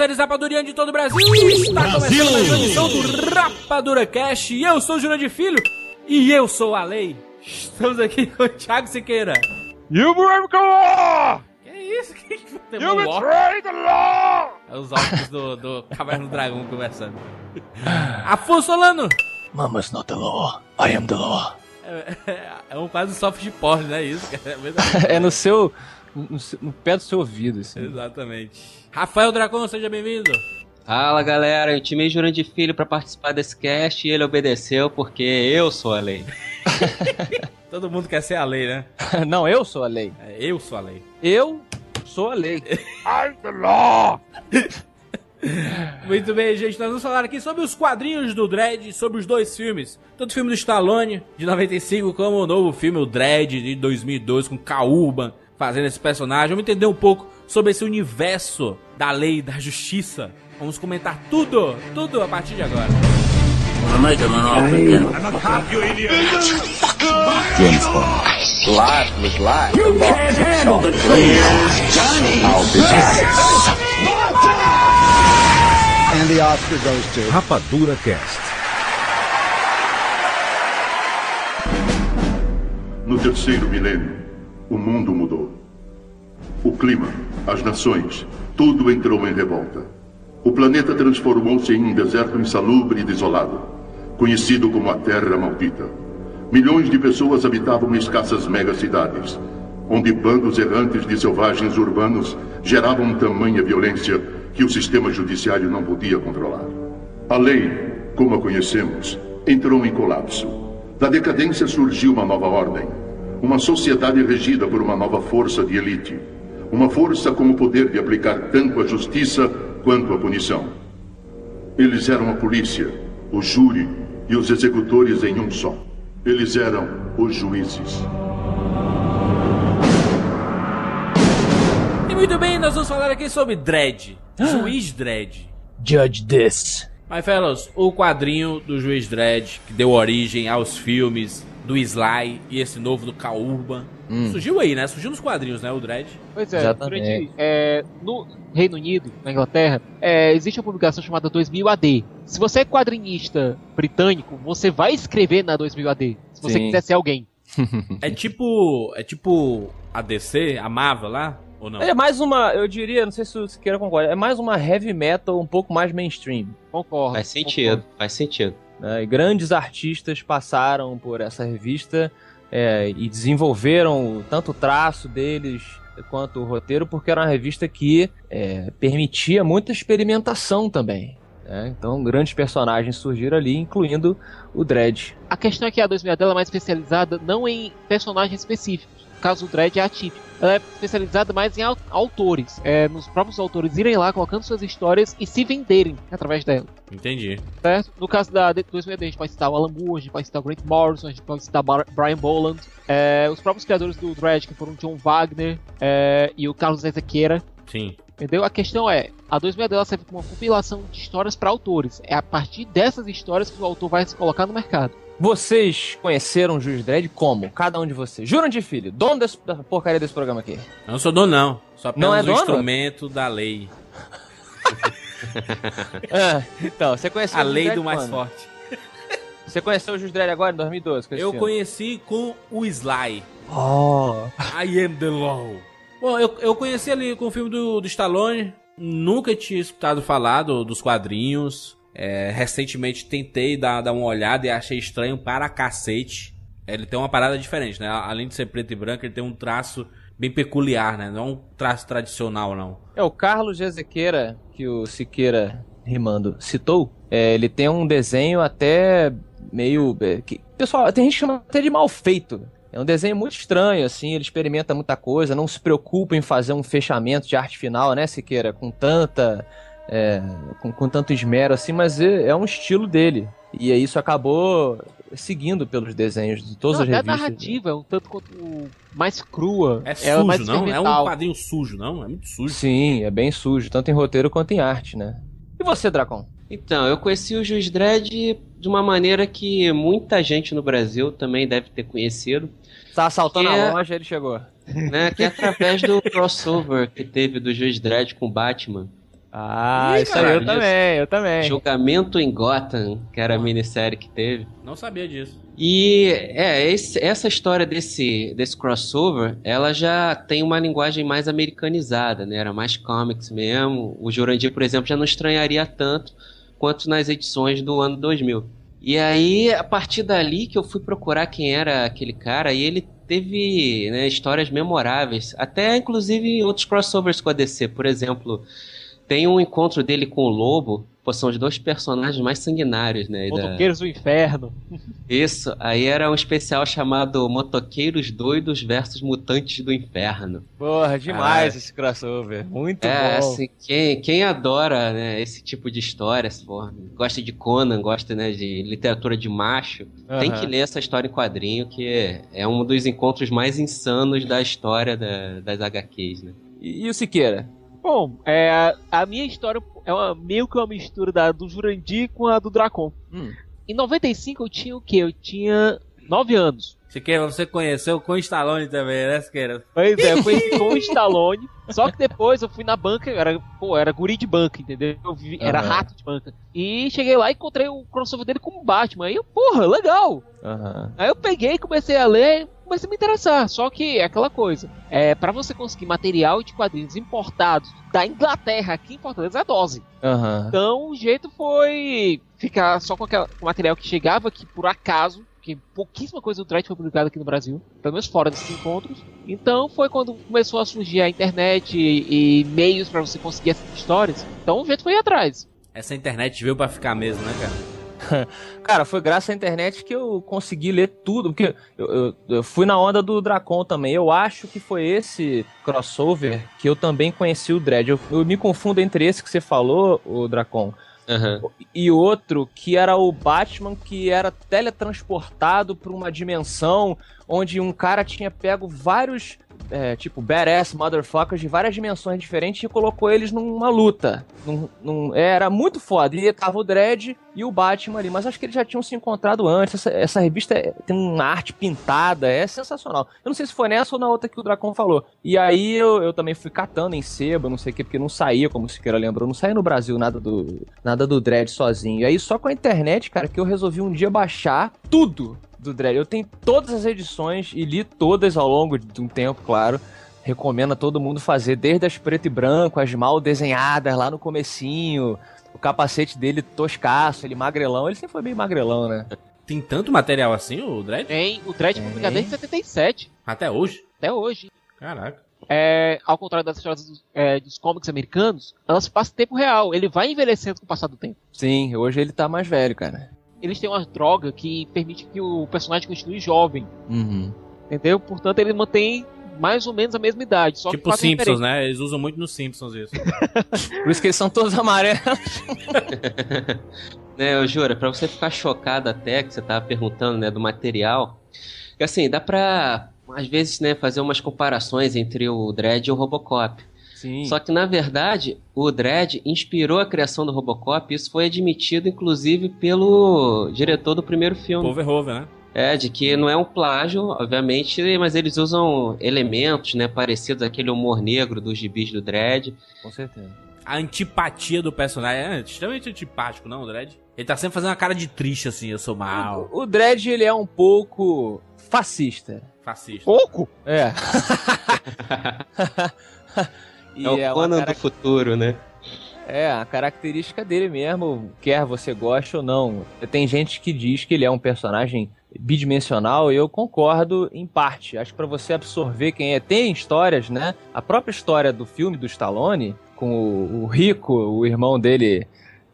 Séries Rapadurianos de todo o Brasil! Está começando mais uma edição do Rapadura Cash e eu sou o Jurandir Filho e eu sou a Lei. Estamos aqui com o Thiago Siqueira. You break the law! Que isso? Que que tem You um ó? betray the law! É os óculos do, do Caverna do Dragão conversando. Afonso Solano! Mama's not the law. I am the law. É, é- é um quase soft porn, né? Isso, cara? É verdade. É no seu. No, no pé do seu ouvido, assim. Exatamente. Rafael Dracon, seja bem-vindo. Fala galera, eu timei Jurandir Filho pra participar desse cast e ele obedeceu porque eu sou a lei. Todo mundo quer ser a lei, né? Não, eu sou a lei. É, eu sou a lei. Eu sou a lei. I'm the law! Muito bem, gente. Nós vamos falar aqui sobre os quadrinhos do Dredd, sobre os dois filmes. Tanto o filme do Stallone, de 95, como o novo filme, o Dredd, de 2002, com Kauban fazendo esse personagem. Vamos entender um pouco sobre esse universo da lei e da justiça. Vamos comentar tudo, tudo a partir de agora. Rapadura Cast. No terceiro milênio, o mundo mudou. O clima, as nações, tudo entrou em revolta. O planeta transformou-se em um deserto insalubre e desolado, conhecido como a Terra Maldita. Milhões de pessoas habitavam escassas megacidades, onde bandos errantes de selvagens urbanos geravam tamanha violência que o sistema judiciário não podia controlar. A lei, como a conhecemos, entrou em colapso. Da decadência surgiu uma nova ordem. Uma sociedade regida por uma nova força de elite. Uma força com o poder de aplicar tanto a justiça quanto a punição. Eles eram a polícia, o júri e os executores em um só. Eles eram os juízes. E muito bem, nós vamos falar aqui sobre Dredd, Juiz Dredd. Judge this. My fellows, o quadrinho do Juiz Dredd, que deu origem aos filmes do Sly e esse novo do Kaurban. Surgiu aí, né? Surgiu nos quadrinhos, né? O Dredd. Pois é, Exatamente. durante, é, no Reino Unido, na Inglaterra, é, existe uma publicação chamada 2000 AD. Se você é quadrinista britânico, você vai escrever na 2000 AD, se você Sim. quiser ser alguém. É tipo. É tipo a DC, a Marvel lá? Ou não? É mais uma, eu diria, não sei se você queira concordar, é mais uma heavy metal um pouco mais mainstream. Concordo. Faz sentido, faz sentido. Né? Grandes artistas passaram por essa revista é, e desenvolveram tanto o traço deles quanto o roteiro, porque era uma revista que é, permitia muita experimentação também. né? Então, grandes personagens surgiram ali, incluindo o Dredd. A questão é que a 2000 AD ela é mais especializada não em personagens específicos. No caso, o Dredd é atípico. Ela é especializada mais em au- autores. É, nos próprios autores irem lá colocando suas histórias e se venderem através dela. Entendi. certo? No caso da de 2000 a gente pode citar o Alan Moore, a gente pode citar o Grant Morrison, a gente pode citar Brian Boland, é, os próprios criadores do Dredd, que foram John Wagner é, e o Carlos Ezequiera. Sim. Entendeu? A questão é, a 2000 AD ela serve como uma compilação de histórias para autores. É a partir dessas histórias que o autor vai se colocar no mercado. Vocês conheceram o Juiz Dredd como? Cada um de vocês. Juram de filho, dono desse, da porcaria desse programa aqui. Eu não sou dono, não. Só Não apenas é um dono? instrumento da lei. Ah, então, você conheceu A lei do mais quando? forte. Você conheceu o Juiz Dredd agora, em 2012? com esse Eu conheci com o Sly. Oh. I am the law. Bom, eu, eu conheci ali com o filme do, do Stallone. Nunca tinha escutado falar do- dos quadrinhos. É, recentemente tentei dar, dar uma olhada e achei estranho para cacete. Ele tem uma parada diferente, né? Além de ser preto e branco, ele tem um traço bem peculiar, né? Não é um traço tradicional, não. É o Carlos de Ezequiera, que o Siqueira rimando citou. É, ele tem um desenho até meio. é, que, pessoal, tem gente que chama até de mal feito. É um desenho muito estranho, assim, ele experimenta muita coisa, não se preocupa em fazer um fechamento de arte final, né, Siqueira? Com tanta. É, com, com tanto esmero, assim, mas é, é um estilo dele. E aí isso acabou seguindo pelos desenhos de todas Não, as até a revistas. narrativa é um tanto quanto mais crua. É ela sujo, mais não? É um quadrinho sujo, não? É muito sujo. Sim, é bem sujo, tanto em roteiro quanto em arte, né? E você, Dracon? Então, eu conheci o Juiz Dredd de uma maneira que muita gente no Brasil também deve ter conhecido, Tá assaltando Que é- a loja, ele chegou. né? Que é através do crossover que teve do Juiz Dredd com Batman. Ah, Ih, isso aí eu também, eu também. Julgamento em Gotham, que era a minissérie que teve. Não sabia disso. E é, esse- essa história desse, desse crossover, ela já tem uma linguagem mais americanizada, né? Era mais comics mesmo. O Jurandir, por exemplo, já não estranharia tanto quanto nas edições do ano 2000. E aí, a partir dali que eu fui procurar quem era aquele cara, e ele teve né, histórias memoráveis, até inclusive em outros crossovers com a DC. Por exemplo, tem um encontro dele com o Lobo, pô, são os dois personagens mais sanguinários, né? da- Motoqueiros do Inferno. isso, aí era um especial chamado Motoqueiros Doidos versus Mutantes do Inferno. Porra, demais Caralho. esse crossover. Muito é, bom. assim, quem, quem adora né, esse tipo de história, for, gosta de Conan, gosta né, de literatura de macho, tem Aham. que ler essa história em quadrinho, que é um dos encontros mais insanos da história da- das HQs, né? E, e o Siqueira? Bom, é, a- minha história é uma, meio que uma mistura da, do Jurandir com a do Dracon. Hum. Em 95 eu tinha o quê? Eu tinha 9 anos. Siqueira, você conheceu com o Stallone também, né, Siqueira? Pois é, eu conheci com o Stallone. Só que depois eu fui na banca, eu era, pô, era guri de banca, entendeu? Eu vi- era rato de banca. E cheguei lá e encontrei o crossover dele com o Batman. Aí eu, porra, legal! Aham. Aí eu peguei, comecei a ler, comecei a me interessar. Só que é aquela coisa. É, para você conseguir material de quadrinhos importados da Inglaterra aqui em Fortaleza é dose. Aham. Então o jeito foi ficar só com aquele material que chegava aqui por acaso, porque pouquíssima coisa do Dredd foi publicada aqui no Brasil, pelo menos fora desses encontros. Então foi quando começou a surgir a internet e, e meios para você conseguir essas histórias. Então o jeito foi ir atrás. Essa internet veio pra ficar mesmo, né, cara? Cara, foi graças à internet que eu consegui ler tudo, porque eu, eu- eu fui na onda do Dracon também. Eu acho que foi esse crossover que eu também conheci o Dredd. Eu, eu me confundo entre esse que você falou, o Dracon, Aham. e outro que era o Batman que era teletransportado para uma dimensão onde um cara tinha pego vários, é, tipo, badass motherfuckers de várias dimensões diferentes e colocou eles numa luta. Num- num- era muito foda. E tava o Dredd e o Batman ali, mas acho que eles já tinham se encontrado antes. Essa, essa revista é- tem uma arte pintada, é sensacional. Eu não sei se foi nessa ou na outra que o Dracon falou. E aí eu, eu também fui catando em sebo, não sei o que, porque não saía, como o Siqueira lembrou, não saía no Brasil nada do, nada do Dredd sozinho. E aí só com a internet, cara, que eu resolvi um dia baixar tudo do Dredd. Eu tenho todas as edições e li todas ao longo de um tempo, claro. Recomendo a todo mundo fazer, desde as preto e branco, as mal desenhadas lá no comecinho, o capacete dele toscaço, ele magrelão. Ele sempre foi bem magrelão, né? Tem tanto material assim, o Dredd? Tem o Dredd Tem. publicado desde 77, Até hoje? até hoje. Caraca. É, ao contrário das histórias dos, é, dos cómics americanos, elas passam em tempo real. Ele vai envelhecendo com o passar do tempo. Sim, hoje ele tá mais velho, cara. Eles têm uma droga que permite que o personagem continue jovem, Uhum. entendeu? Portanto, ele mantém mais ou menos a mesma idade. Só tipo Simpsons, referência. né? Eles usam muito nos Simpsons isso. Por isso que eles são todos amarelos. né, eu juro, pra você ficar chocado até, que você tava perguntando, né, do material, assim, dá pra, às vezes, né, fazer umas comparações entre o Dredd e o Robocop. Sim. Só que, na verdade, o Dredd inspirou a criação do Robocop, e isso foi admitido, inclusive, pelo diretor do primeiro filme. Povo Verhoeven, né? É, de que não é um plágio, obviamente, mas eles usam elementos, né, parecidos àquele humor negro dos gibis do Dredd. Com certeza. A antipatia do personagem é extremamente antipático, não, o Dredd? Ele tá sempre fazendo uma cara de triste, assim, eu sou mal, O, o Dredd, ele é um pouco fascista. fascista. Pouco? É. E é o uma Conan cara- do futuro, né? É, a característica dele mesmo, quer você goste ou não. Tem gente que diz que ele é um personagem bidimensional e eu concordo em parte. Acho que pra você absorver quem é, tem histórias, né? A própria história do filme do Stallone, com o, o Rico, o irmão dele.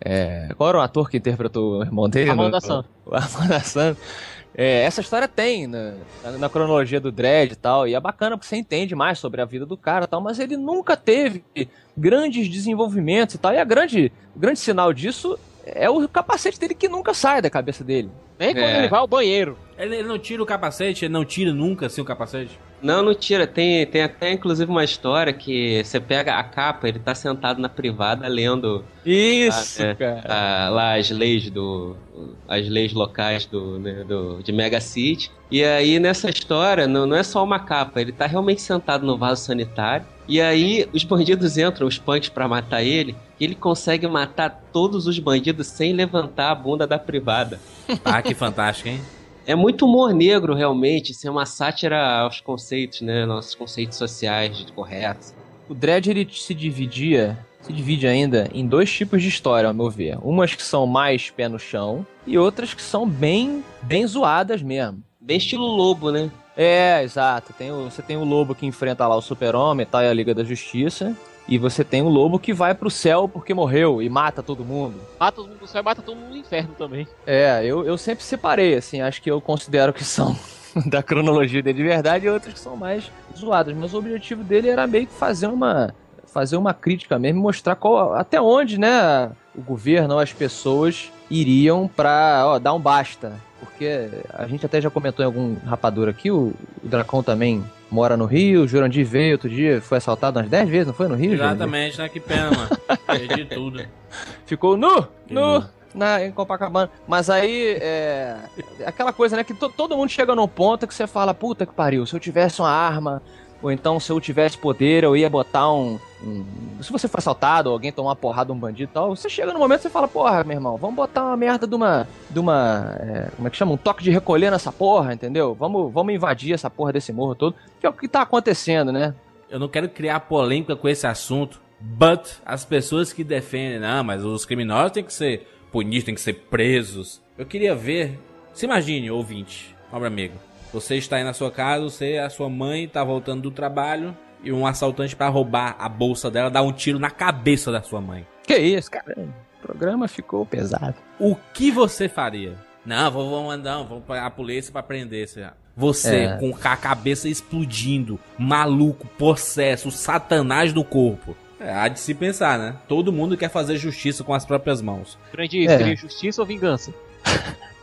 é, qual era o ator que interpretou o irmão dele? Ramon no- da San. O Ramon da San. É, essa história tem na, na, cronologia do Dredd e tal, e é bacana porque você entende mais sobre a vida do cara e tal, mas ele nunca teve grandes desenvolvimentos e tal, e a grande, o grande sinal disso é o capacete dele que nunca sai da cabeça dele. Nem quando É. ele vai ao banheiro. Ele, ele não tira o capacete, ele não tira nunca assim o capacete. Não, não tira. Tem, tem até inclusive uma história que você pega a capa, ele tá sentado na privada lendo Isso, Ah, é. cara. ah, lá as leis do. as leis locais do, né, do- de Mega City. E aí nessa história não, não é só uma capa, ele tá realmente sentado no vaso sanitário. E aí os bandidos entram, os punks, pra matar ele. E ele consegue matar todos os bandidos sem levantar a bunda da privada. Ah, que fantástico, hein? É muito humor negro, realmente. Isso é uma sátira aos conceitos, né? Nossos conceitos sociais de corretos. O Dredd ele se dividia, se divide ainda em dois tipos de história, ao meu ver. Umas que são mais pé no chão e outras que são bem, bem zoadas mesmo. Bem estilo lobo, né? É, exato. Tem o- você tem o lobo que enfrenta lá o Super-Homem e tal, e a Liga da Justiça. E você tem o lobo que vai pro céu porque morreu e mata todo mundo. Mata todo mundo no céu e mata todo mundo no inferno também. É, eu, eu sempre separei, assim, acho que eu considero que são da cronologia dele de verdade e outras que são mais zoadas. Mas o objetivo dele era meio que fazer uma fazer uma crítica mesmo, e mostrar qual, até onde, né, o governo ou as pessoas iriam pra, ó, dar um basta. Porque a gente até já comentou em algum rapadura aqui, o, o Dracon também mora no Rio, o Jurandir veio outro dia, foi assaltado umas 10 vezes, não foi no Rio, Jurandir? Exatamente, né? Que pena, mano. Perdi tudo. Ficou nu, Que nu, nu. na, em Copacabana. Mas aí, é. Aquela coisa, né? Que to- todo mundo chega num ponto que você fala, puta que pariu, se eu tivesse uma arma, ou então se eu tivesse poder, eu ia botar um. um- se você for assaltado, alguém tomar uma porrada, um bandido e tal, você chega no momento e fala, porra, meu irmão, vamos botar uma merda de uma. de uma. é, como é que chama? Um toque de recolher nessa porra, entendeu? Vamos, vamos invadir essa porra desse morro todo. Que é o que tá acontecendo, né? Eu não quero criar polêmica com esse assunto, but as pessoas que defendem, não, mas os criminosos têm que ser punidos, têm que ser presos. Eu queria ver, se imagine, ouvinte, pobre amigo, você está aí na sua casa, você, a sua mãe tá voltando do trabalho e um assaltante para roubar a bolsa dela dá um tiro na cabeça da sua mãe. Que isso, cara? O programa ficou pesado. O que você faria? Não, vou, vou mandar, vou pra a polícia pra prender você. Você É. com a cabeça explodindo, maluco, possesso, satanás do corpo. É, há de se pensar, né? Todo mundo quer fazer justiça com as próprias mãos. Grande É. seria justiça ou vingança?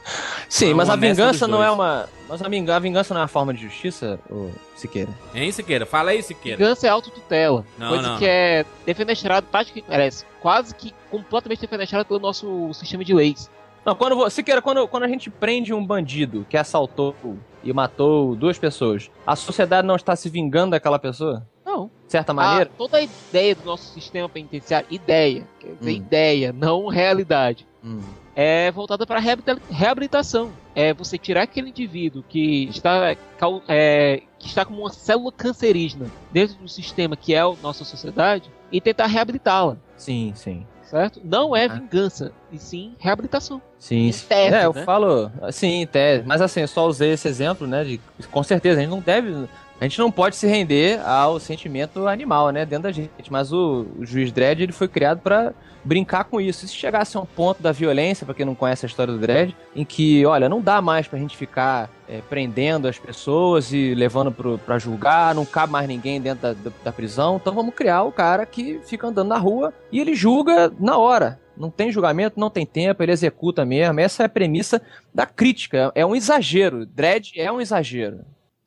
Sim, mas a uma mescla vingança não é uma. Mas a vingança, a vingança não é uma forma de justiça, ô Siqueira? Hein, Siqueira? Fala aí, Siqueira. Vingança é autotutela. Não, coisa não. que é defenestrado, praticamente, parece, quase que completamente defenestrado pelo nosso sistema de leis. Não, quando Siqueira, quando, quando a gente prende um bandido que assaltou e matou duas pessoas, a sociedade não está se vingando daquela pessoa? Não. De certa A, maneira? toda a ideia do nosso sistema penitenciário, ideia, quer dizer, Hum. ideia, não realidade, Hum. É voltada para reabilitação. É você tirar aquele indivíduo que está, é, que está como uma célula cancerígena dentro do sistema que é a nossa sociedade e tentar reabilitá-la, Sim, sim. certo? Não é Ah. vingança, e sim reabilitação. Sim, sim. tese, é, eu né? falo. Sim, tese. Mas assim, eu só usei esse exemplo, né? De, com certeza, a gente não deve. A gente não pode se render ao sentimento animal, né? Dentro da gente. Mas o, o juiz Dredd ele foi criado pra brincar com isso. E se chegasse a um ponto da violência, pra quem não conhece a história do Dredd, em que, olha, não dá mais pra gente ficar é, prendendo as pessoas e levando pro, pra julgar, não cabe mais ninguém dentro da, da, da prisão, então vamos criar o cara que fica andando na rua e ele julga na hora. Não tem julgamento, não tem tempo, ele executa mesmo. Essa é a premissa da crítica. É um exagero. Dredd é um exagero.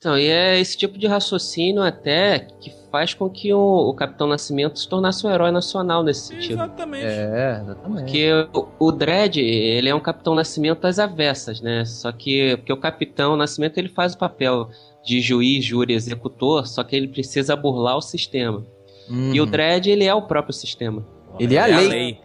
Então, e é esse tipo de raciocínio até que faz com que o, o Capitão Nascimento se tornasse um herói nacional nesse sentido. Exatamente. É, exatamente. Porque o, o Dredd, ele é um Capitão Nascimento às avessas, né? Só que porque o Capitão Nascimento ele faz o papel de juiz, júri, executor, só que ele precisa burlar o sistema. E o. Dredd, ele é o próprio sistema. Ele é a lei.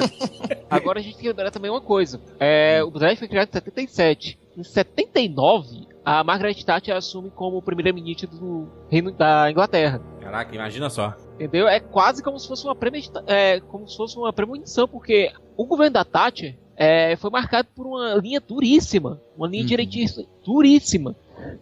Agora a gente tem que lembrar também uma coisa. É, o Dredd foi criado em 77. Em 79, a Margaret Thatcher assume como primeira-ministra do Reino da Inglaterra. Caraca, imagina só. Entendeu? É quase como se fosse uma premedita- é, como se fosse uma premonição, porque o governo da Thatcher é, foi marcado por uma linha duríssima, uma linha Uhum. direitista duríssima,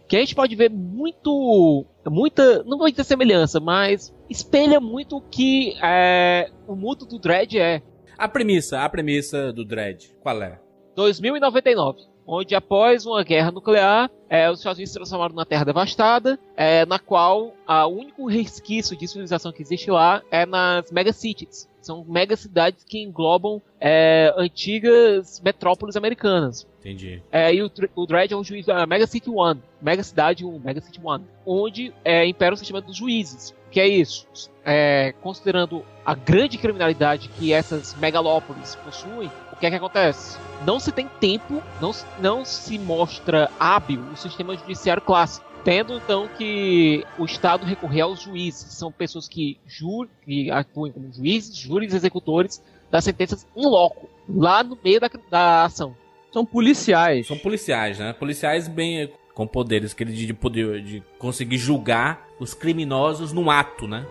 que a gente pode ver muito, muita, não vou dizer semelhança, mas espelha muito o que é, o mundo do Dredd é. A premissa, a premissa do Dredd, qual é? 2099. Onde após uma guerra nuclear, é, os Estados Unidos se transformaram numa terra devastada, é, na qual o único resquício de civilização que existe lá é nas megacities. São megacidades que englobam é, antigas metrópoles americanas. Entendi. É, e o, o Dredd é um juiz da Mega City One, Mega Cidade 1, Mega City One, onde é, impera o sistema dos juízes. Que é isso? É, considerando a grande criminalidade que essas megalópolis possuem, que é que acontece? Não se tem tempo, não, não se mostra hábil o sistema judiciário clássico. Tendo então que o Estado recorrer aos juízes, são pessoas que, ju que atuam como juízes, júris executores das sentenças em loco, lá no meio da, da ação. São policiais. São policiais, né? Policiais bem com poderes que de poder de conseguir julgar os criminosos no ato, né?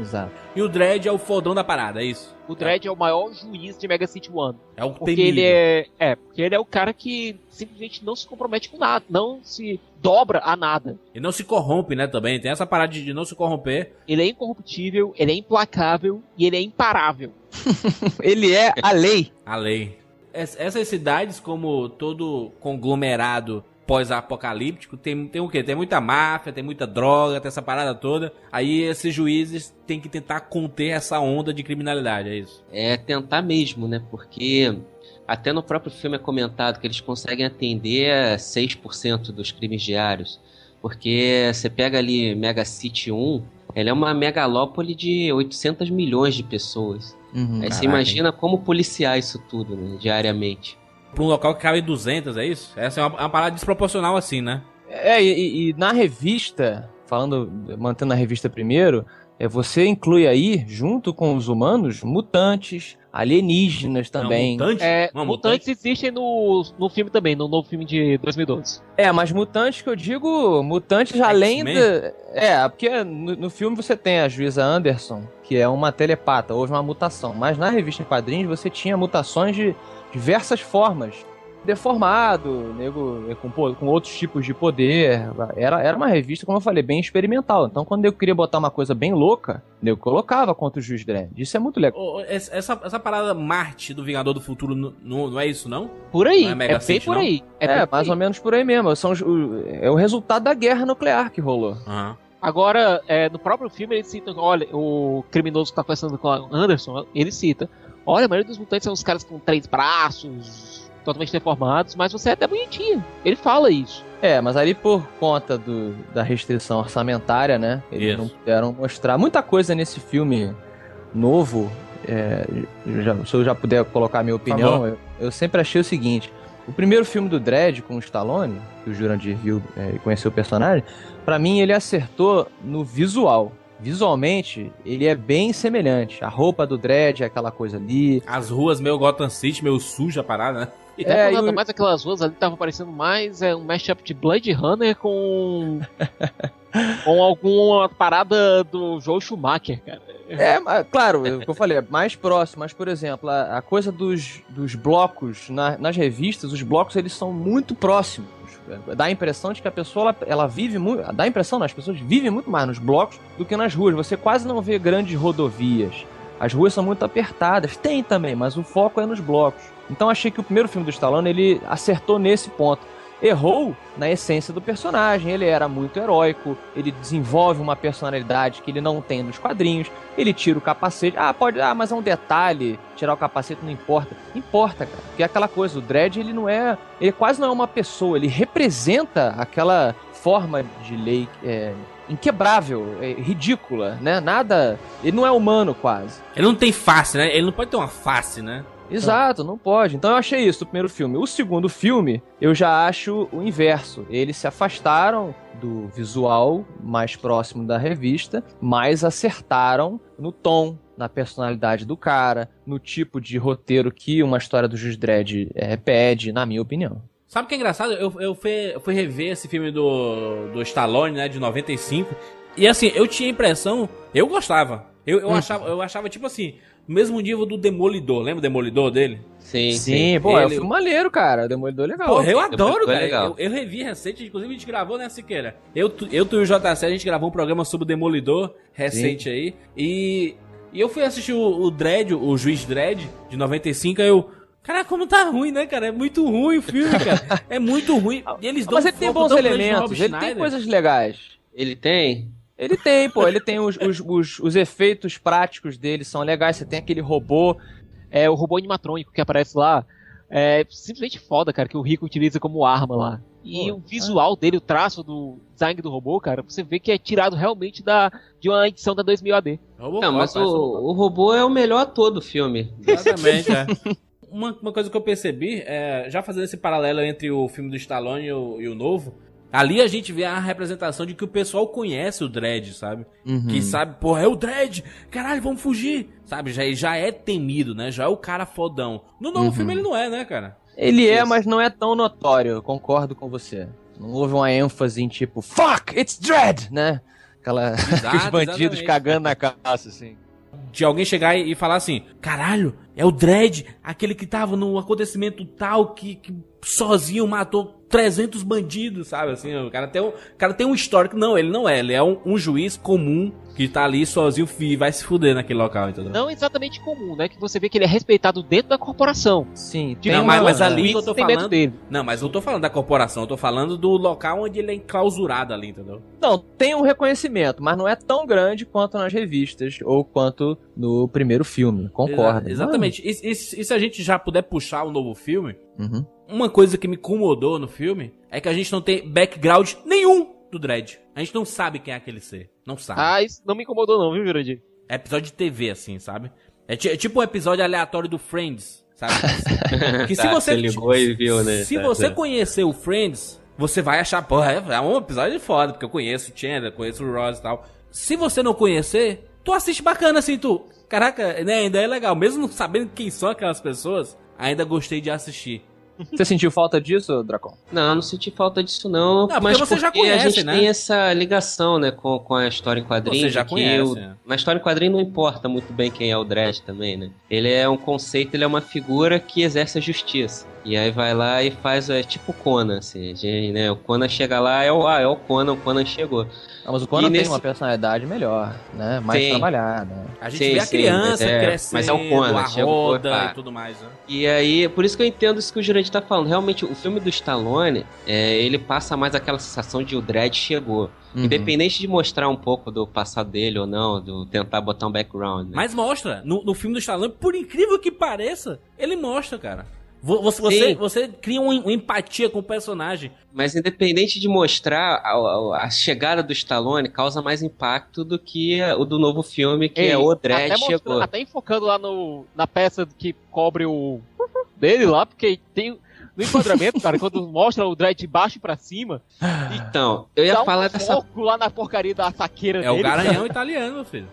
Exato. E o Dredd é o fodão da parada, é isso? O Dredd é, é o maior juiz de Mega City One. É o porque ele é, é, porque ele é o cara que simplesmente não se compromete com nada, não se dobra a nada. E não se corrompe, né, também. Tem essa parada de não se corromper. Ele é incorruptível, ele é implacável e ele é imparável. ele é a lei. A lei. Essas cidades, como todo conglomerado pós-apocalíptico, tem, tem o quê? Tem muita máfia, tem muita droga, tem essa parada toda. Aí esses juízes têm que tentar conter essa onda de criminalidade, é isso? É tentar mesmo, né? Porque até no próprio filme é comentado que eles conseguem atender a 6% dos crimes diários. Porque você pega ali Mega City 1, ela é uma megalópole de 800 milhões de pessoas. Uhum, Aí você imagina como policiar isso tudo, né, diariamente pra um local que cabe 200, é isso? Essa é uma, uma parada desproporcional assim, né? É, e, e, na revista, falando, mantendo a revista primeiro, é, você inclui aí, junto com os humanos, mutantes, alienígenas também. Não, mutantes? É, Não, mutantes existem no, no filme também, no novo filme de 2012. É, mas mutantes que eu digo, mutantes além da. É, porque no, no, filme você tem a juíza Anderson, que é uma telepata, houve uma mutação. Mas na revista em quadrinhos você tinha mutações de diversas formas. Deformado, nego com, com outros tipos de poder. Era, era uma revista, como eu falei, bem experimental. Então, quando eu queria botar uma coisa bem louca, eu colocava contra o Juiz Dredd. Isso é muito legal. Oh, essa, essa parada Marte do Vingador do Futuro não, não é isso, não? Por aí. Não é, é bem por aí. É, é mais aí. ou menos por aí mesmo. São, é o resultado da guerra nuclear que rolou. Uhum. Agora, é, no próprio filme, ele cita, olha, o criminoso que tá conversando com a Anderson, ele cita, Olha, a maioria dos mutantes são os caras com três braços, totalmente deformados, mas você é até bonitinho. Ele fala isso. É, mas ali por conta do, da restrição orçamentária, né? Eles isso. não puderam mostrar muita coisa nesse filme novo. É, já, se eu já puder colocar a minha opinião, eu, eu, sempre achei o seguinte: o primeiro filme do Dredd com o Stallone, que o Jurandir viu é, e conheceu o personagem, para mim ele acertou no visual visualmente, ele é bem semelhante. A roupa do Dredd é aquela coisa ali. As ruas meio Gotham City, meio suja a parada, né? E é, nada mais aquelas ruas ali estavam parecendo mais é, um mashup de Blood Runner com. com alguma parada do Joe Schumacher, cara. É, claro, é o que eu falei, é mais próximo, mas, por exemplo, a, a coisa dos, dos blocos na, nas revistas, os blocos eles são muito próximos. Dá a impressão de que a pessoa ela, ela vive muito. Dá a impressão, não, as pessoas vivem muito mais nos blocos do que nas ruas. Você quase não vê grandes rodovias. As ruas são muito apertadas. Tem também, mas o foco é nos blocos. Então achei que o primeiro filme do Stallone ele acertou nesse ponto errou na essência do personagem. Ele era muito heróico, ele desenvolve uma personalidade que ele não tem nos quadrinhos. Ele tira o capacete. Ah, pode. Ah, mas é um detalhe. Tirar o capacete não importa. Importa, cara. Porque é aquela coisa, o Dredd, ele não é. Ele quase não é uma pessoa, ele representa aquela forma de lei. É, inquebrável, é, ridícula, né? Nada. Ele não é humano quase. Ele não tem face, né? Ele não pode ter uma face, né? Exato, não pode. Então eu achei isso do primeiro filme. O segundo filme, eu já acho o inverso. Eles se afastaram do visual mais próximo da revista, mas acertaram no tom, na personalidade do cara, no tipo de roteiro que uma história do Juiz Dredd é, pede, na minha opinião. Sabe o que é engraçado? Eu, eu, fui, eu fui rever esse filme do, do Stallone, né, de 95, e assim, eu tinha a impressão, eu gostava. Eu, eu, hum. achava, eu achava, tipo assim, mesmo nível do Demolidor. Lembra o Demolidor dele? Sim, sim. sim. Pô, é ele... é um filme maneiro, cara. O Demolidor é legal. Pô, eu adoro, cara. Eu, eu, revi recente, inclusive a gente gravou, né, Siqueira? Eu, eu tu e o JC, a gente gravou um programa sobre o Demolidor recente sim. aí. E, e eu fui assistir o, o Dredd, o Juiz Dredd, de 95, aí eu Caraca, como tá ruim, né, cara? É muito ruim o filme, cara. É muito ruim. E eles dão Mas ele tem bons elementos, ele tem coisas legais. Ele tem? Ele tem, pô, ele tem os, os, os, os efeitos práticos dele são legais. Você tem aquele robô. É o robô animatrônico que aparece lá. É simplesmente foda, cara, que o Rico utiliza como arma lá. E Pô, o visual dele, o traço do design do robô, cara, você vê que é tirado realmente da, de uma edição da 2000 AD. Robocop, Não, mas um o, o robô é o melhor ator do filme. Exatamente, é. Uma, uma coisa que eu percebi, é, já fazendo esse paralelo entre o filme do Stallone e o, e o novo, ali a gente vê a representação de que o pessoal conhece o Dredd, sabe? Uhum. Que sabe, porra, é o Dredd, caralho, vamos fugir, sabe? Já, já é temido, né? Já é o cara fodão. No novo Uhum. filme ele não é, né, cara? Ele é, mas não é tão notório, concordo com você. Não houve uma ênfase em tipo, fuck, it's Dread, né? Aquela. os bandidos exatamente. cagando na caça, assim. De alguém chegar e, falar assim, caralho, é o Dredd, aquele que tava no acontecimento tal, que, que sozinho matou 300 bandidos, sabe? Assim, o cara tem um, o cara tem um histórico. Não, ele não é, ele é um, um juiz comum que tá ali sozinho e vai se fuder naquele local, entendeu? Não exatamente comum, né? Que você vê que ele é respeitado dentro da corporação. Sim, tem Não, mas- uma- mas ali eu tô falando- dele. Não, mas eu tô falando da corporação, eu tô falando do local onde ele é enclausurado ali, entendeu? Não, tem um reconhecimento, mas não é tão grande quanto nas revistas ou quanto no primeiro filme. Concordo. Exa- exatamente. E, e- e se a gente já puder puxar um novo filme, Uhum. Uma coisa que me incomodou no filme é que a gente não tem background nenhum do Dredd. A gente não sabe quem é aquele ser. Não sabe. Ah, isso não me incomodou não, viu, Jurandir? É episódio de TV, assim, sabe? É, é tipo um episódio aleatório do Friends, sabe? que se Tá, você, ligou e viu, né? Se Tá, você tá. conhecer o Friends, você vai achar, porra, é, é um episódio foda, porque eu conheço o Chandler, conheço o Ross e tal. Se você não conhecer, tu assiste bacana, assim, tu. Caraca, né, ainda é legal. Mesmo não sabendo quem são aquelas pessoas, ainda gostei de assistir. Você sentiu falta disso, Dracon? Não, eu não senti falta disso não, porque mas você já porque a conhece, gente né? tem essa ligação, né, com, com a história em quadrinhos. Você já conhece, o- né? Na história em quadrinho não importa muito bem quem é o Dredd também, né? Ele é um conceito, ele é uma figura que exerce a justiça. E aí vai lá e faz, é tipo o Conan, assim, gente, né? O Conan chega lá, é o, ah, é o Conan, o Conan chegou. Não, mas o Conan E tem nesse- uma personalidade melhor, né? Mais Tem. trabalhada. A gente Sim, vê a sim, criança mas é- crescendo, mas é o Conan, a roda Conan, e tudo mais, né? E aí, por isso que eu entendo isso que o Jurandir tá falando. Realmente, o filme do Stallone, é, ele passa mais aquela sensação de o Dredd chegou. Uhum. Independente de mostrar um pouco do passado dele ou não, do tentar botar um background. né? Mas mostra, no, no filme do Stallone, por incrível que pareça, ele mostra, cara. Vo- Você, você, você cria um- uma empatia com o personagem. Mas independente de mostrar, a, a- a chegada do Stallone causa mais impacto do que o do novo filme, que Ei, é o Dredd até mostrando- chegou. Até enfocando lá no, na peça que cobre o dele lá, porque tem no enquadramento, cara, quando mostra o Dredd de baixo pra cima, Então, eu ia dá um falar dessa foco lá na porcaria da saqueira É o dele. garanhão italiano, meu filho.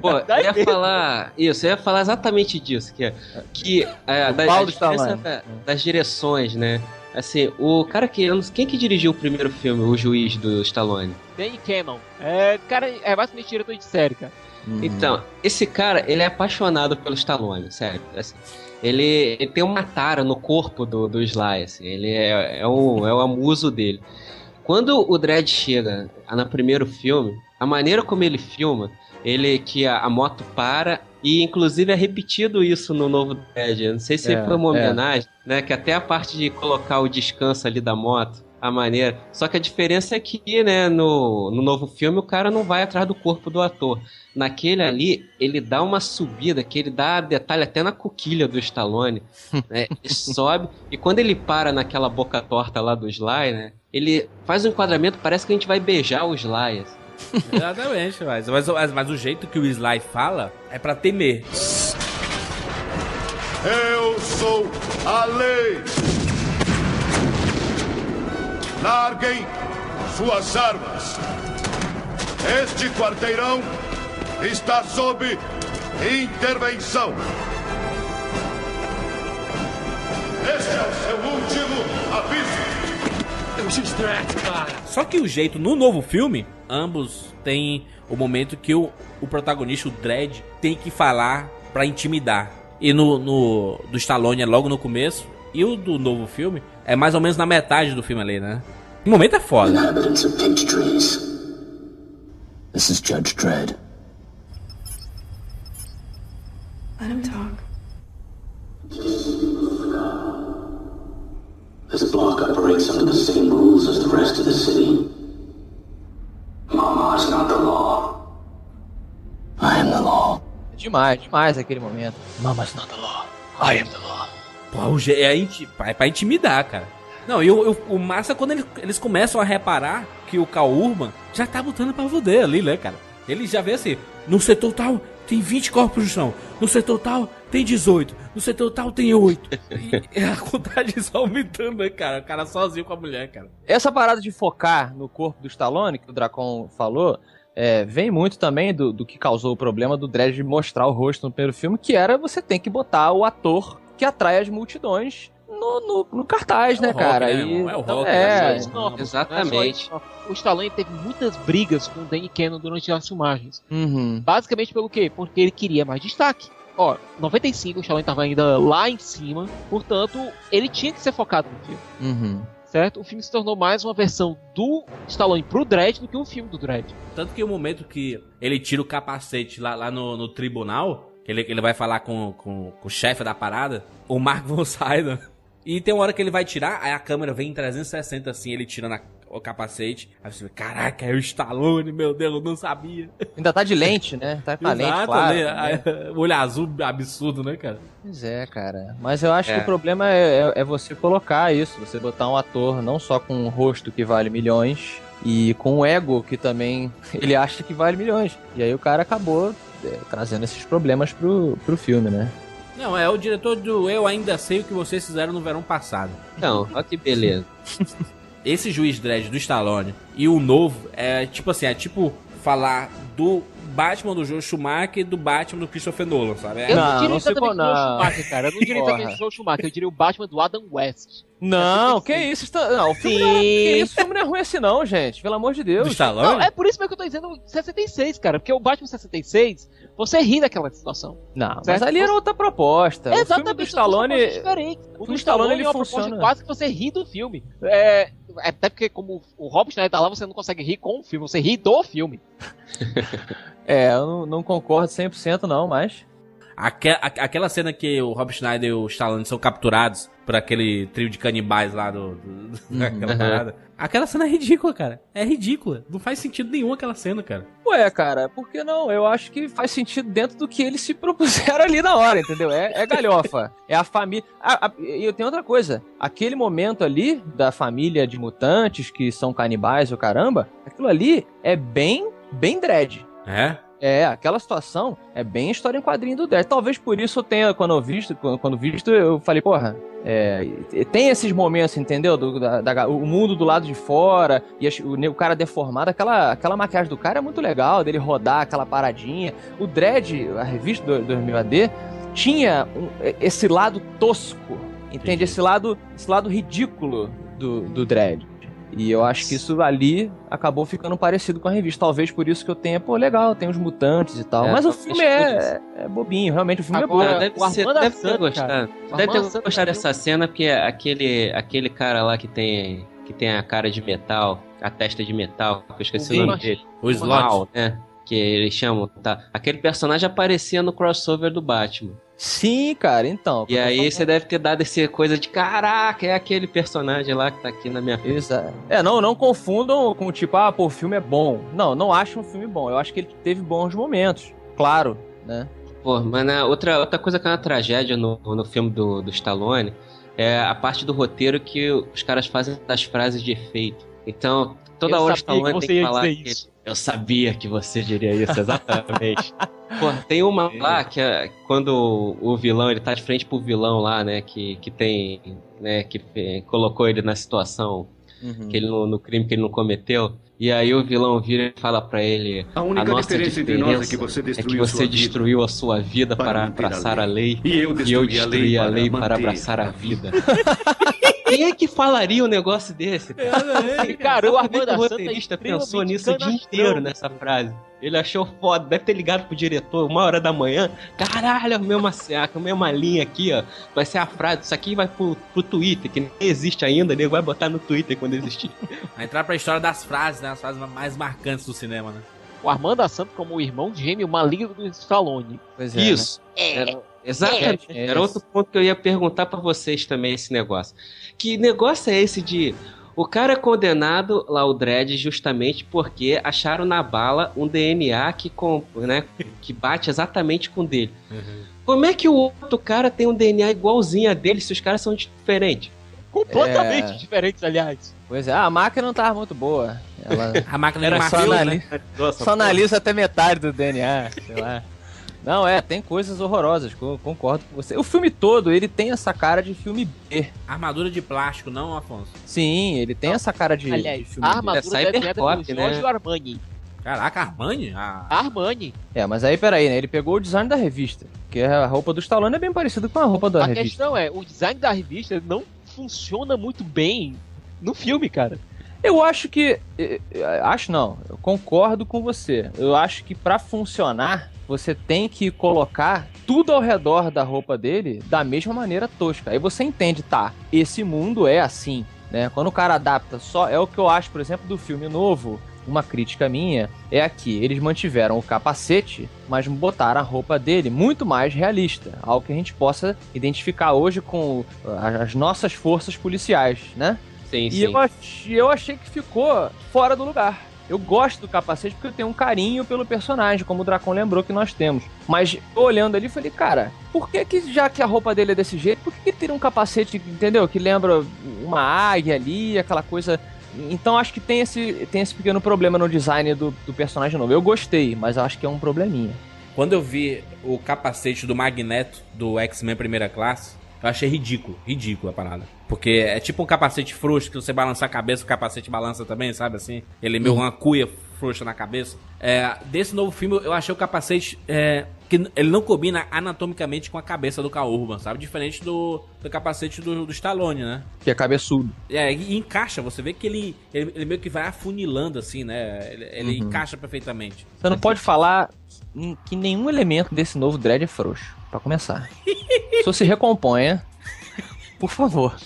Pô, eu ia mesmo. falar isso, eu ia falar exatamente disso, que é que é, da, pau a do diferença Stallone. da- das direções, né? Assim, o cara que. eu não sei- Quem que dirigiu o primeiro filme, o juiz do Stallone? Danny Cannon. É, cara, é basicamente diretor de série, cara. Uhum. Então, esse cara, ele é apaixonado pelo Stallone, sério. assim. Ele, ele tem uma tara no corpo do, do Sly, assim, ele é, é, o, é o amuso dele. Quando o Dredd chega no primeiro filme, a maneira como ele filma, ele que a, a moto para, e inclusive é repetido isso no novo Dredd. Não sei se É, foi uma é. homenagem, né? Que até a parte de colocar o descanso ali da moto, a maneira. Só que a diferença é que, né, no, no novo filme, o cara não vai atrás do corpo do ator. Naquele ali, ele dá uma subida que ele dá detalhe até na coquilha do Stallone. né? Ele sobe, e quando ele para naquela boca torta lá do Sly, né? Ele faz um enquadramento, parece que a gente vai beijar o Sly. assim. Exatamente, mas, mas, mas- mas o jeito que o Sly fala é pra temer. Eu sou a lei. Larguem suas armas. Este quarteirão está sob intervenção. Este é o seu último aviso. Só que o jeito no novo filme, ambos têm o momento que o, o protagonista, o Dredd, tem que falar pra intimidar. E no, no do Stallone é logo no começo, e o do novo filme é mais ou menos na metade do filme ali, né? O momento é foda. Inhabitants of Peach Trees. This is Judge Dredd. Let him talk. operate under the same rules as the rest of the city. Mama is not the law. I am the law. Demais, demais aquele momento. Mama's not the law. I am the law. Pô, é, inti- é pra intimidar, cara. Não, e o, o, o massa quando ele- eles começam a reparar que o Cal Urban já tá botando pra fuder ali, né, cara? Ele já vê assim, no setor tal tem 20 corpos no chão, no setor tal tem 18, no setor tal tem 8. E a contagem só aumentando, né, cara? O cara sozinho com a mulher, cara. Essa parada de focar no corpo do Stallone, que o Dracon falou, é, vem muito também do, do que causou o problema do Dredd mostrar o rosto no primeiro filme, que era você tem que botar o ator que atrai as multidões no, no, no cartaz, É o né, rock, cara? né, E-? É o então, rock, é, né? Não, Exatamente. é. O Stallone teve muitas brigas com o Danny Cannon durante as filmagens. Uhum. Basicamente pelo quê? Porque ele queria mais destaque. Ó, 95 o Stallone tava ainda lá em cima, portanto, ele tinha que ser focado no filme, Uhum. certo? O filme se tornou mais uma versão do Stallone pro Dredd do que um filme do Dredd. Tanto que o momento que ele tira o capacete lá, lá no, no tribunal, ele, ele vai falar com, com, com o chefe da parada, o Mark Von Sydow. E tem uma hora que ele vai tirar, aí a câmera vem em 360 assim, ele tirando a- o capacete. Aí você vê, caraca, é o Stallone, meu Deus, eu não sabia. Ainda tá de lente, né? Tá com a lente, claro. né? né? O olho azul absurdo, né, cara? Pois é, cara. Mas eu acho É. que o problema é, é- é você colocar isso, você botar um ator não só com um rosto que vale milhões e com um ego que também ele acha que vale milhões. E aí o cara acabou trazendo esses problemas pro, pro filme, né? Não, é o diretor do Eu Ainda Sei O Que Vocês Fizeram no Verão Passado. Então, olha que beleza. esse juiz Dredd do Stallone e o novo é tipo assim, é tipo falar do Batman do Joe Schumacher e do Batman do Christopher Nolan, sabe? É- Eu Não, não, diria não se exatamente for- o Joe não. Schumacher, cara. Eu não diria Porra. exatamente o Joe Schumacher, eu diria o Batman do Adam West. Não, que isso? Está... Não, o filme não é... Que isso? O filme não é ruim assim não, gente. Pelo amor de Deus. do Stallone? Não, é por isso mesmo que eu tô dizendo 66, cara. Porque o Batman 66, você ri daquela situação. Não, mas Certo? ali era outra proposta. O filme do Exatamente, Stallone... O do do Stallone, Stallone ele é uma proposta funciona. quase que você ri do filme. É, até porque como o Rob Schneider tá lá, você não consegue rir com o filme, você ri do filme. É, eu não, não concordo 100% não, mas... Aque- a- aquela cena que o Rob Schneider e o Stallone são capturados por aquele trio de canibais lá do, do- Uhum. parada. Aquela cena é ridícula, cara. É ridícula. Não faz sentido nenhum aquela cena, cara. Ué, cara, por que não? Eu acho que faz sentido dentro do que eles se propuseram ali na hora, entendeu? É, é galhofa. É a família. E eu tenho outra coisa. Aquele momento ali da família de mutantes que são canibais, o caramba, aquilo ali é bem, bem dread. É? É, aquela situação é bem história em quadrinho do Dread. Talvez por isso eu tenha, quando eu visto, quando, quando visto, eu falei, porra, é, tem esses momentos, entendeu? Do, da, da- o mundo do lado de fora, e as- o, o cara deformado, aquela, aquela maquiagem do cara é muito legal, dele rodar aquela paradinha. O Dread, a revista do 2000 AD, tinha um- esse lado tosco, entende? Esse lado, esse lado ridículo do, do Dread. E eu acho que isso ali acabou ficando parecido com a revista. Talvez por isso que eu tenha, pô, legal, tem os mutantes e tal. É, Mas o filme é, é bobinho, realmente o filme Agora, é bom. deve, ser, deve ter gostado. cara. Deve ter gostado deu- dessa cena, porque aquele, aquele cara lá que tem, que tem a cara de metal, a testa de metal, que eu esqueci o, O nome dele. O O slot. Mal, né? Que eles chamam, tá? Aquele personagem aparecia no crossover do Batman. Sim, cara, então. E aí você deve ter dado essa coisa de caraca, é aquele personagem lá que tá aqui na minha frente. Exato. É, não, não confundam com tipo, ah, pô, o filme é bom. Não, não acho um filme bom. Eu acho que ele teve bons momentos. Claro, né? Pô, mas na, outra, outra coisa que é uma tragédia no, no filme do, do Stallone é a parte do roteiro que os caras fazem das frases de efeito. Então, toda Eu hora o Stallone tem que falar dizer que isso. Eu sabia que você diria isso, exatamente. Pô, tem uma lá que é quando o vilão, ele tá de frente pro vilão lá, né, que, que tem, né, que eh, colocou ele na situação, Uhum. que ele no, no crime que ele não cometeu. E aí o vilão vira e fala pra ele: A única nossa diferença entre nós é que você é destruiu que você sua vida destruiu a sua vida para para, a abraçar a lei. lei. E eu E eu destruí, destruí a lei para, manter abraçar a vida. Quem é que falaria um negócio desse? Cara, Cara, o Armando o Assad tá roteirista pensou extremamente nisso o dia inteiro né, nessa cara? frase. Ele achou foda, deve ter ligado pro diretor uma hora da manhã. Caralho, a mesma, a mesma linha aqui, ó. Vai ser a frase. Isso aqui vai pro, pro Twitter, que nem existe ainda, nego vai botar no Twitter quando existir. Vai entrar pra história das frases, né? As frases mais marcantes do cinema, né? O Armando Assad como o irmão gêmeo maligno do Stallone. Pois é, Isso. É, Exatamente. É, é Era outro ponto que eu ia perguntar pra vocês também, esse negócio. Que negócio é esse de. O cara é condenado lá, o Dredd, justamente porque acharam na bala um DNA que, com, né, que bate exatamente com o dele. Como é que o outro cara tem um DNA igualzinho a dele se os caras são diferentes? Completamente É. diferentes, aliás. Pois é, a máquina não tava muito boa. Ela A máquina Era de só anali- né? Nossa, só analisa até metade do DNA, sei lá. Não, é, tem coisas horrorosas, co- concordo com você. O filme todo, ele tem essa cara de filme B. Armadura de plástico, não, Afonso. Sim, ele tem essa cara de, de Aliás, filme a B. armadura É desenhada pelo Cybercop, né? Giorgio Armani. Caraca, Armani? Ah, Armani. É, mas aí peraí, né? Ele pegou o design da revista. Porque a roupa do Stallone é bem parecida com a roupa da a revista. questão é, o design da revista não funciona muito bem no filme, cara. Eu acho que. eh, eh, Acho não, eu concordo com você. Eu acho que pra funcionar, você tem que colocar tudo ao redor da roupa dele da mesma maneira tosca. Aí você entende, tá? Esse mundo é assim, né? Quando o cara adapta só. É o que eu acho, por exemplo, do filme novo. Uma crítica minha é aqui. Eles mantiveram o capacete, mas botaram a roupa dele muito mais realista. Algo que a gente possa identificar hoje com ah, as nossas forças policiais, né? Sim, E sim. eu, ach- eu achei que ficou fora do lugar. Eu gosto do capacete porque eu tenho um carinho pelo personagem, como o Dracon lembrou que nós temos. Mas olhando ali, falei, cara, por que que já que a roupa dele é desse jeito, por que, que tira um capacete, entendeu? Que lembra uma águia ali, aquela coisa. Então acho que tem esse, tem esse pequeno problema no design do, do personagem novo. Eu gostei, mas acho que é um probleminha. Quando eu vi o capacete do Magneto do X-Men Primeira Classe, eu achei ridículo, ridículo a parada. Porque é tipo um capacete frouxo que você balançar a cabeça, o capacete balança também, sabe assim? Ele é meio uma cuia frouxa na cabeça. É, desse novo filme, eu achei o capacete é, que ele não combina anatomicamente com a cabeça do Carl Urban, sabe? Diferente do, do capacete do, do Stallone, né? Que é cabeçudo. É, e encaixa, você vê que ele, ele, ele meio que vai afunilando assim, né? Ele, ele encaixa perfeitamente. Você não pode falar que nenhum elemento desse novo dread é frouxo, pra começar. Só se recomponha, por favor.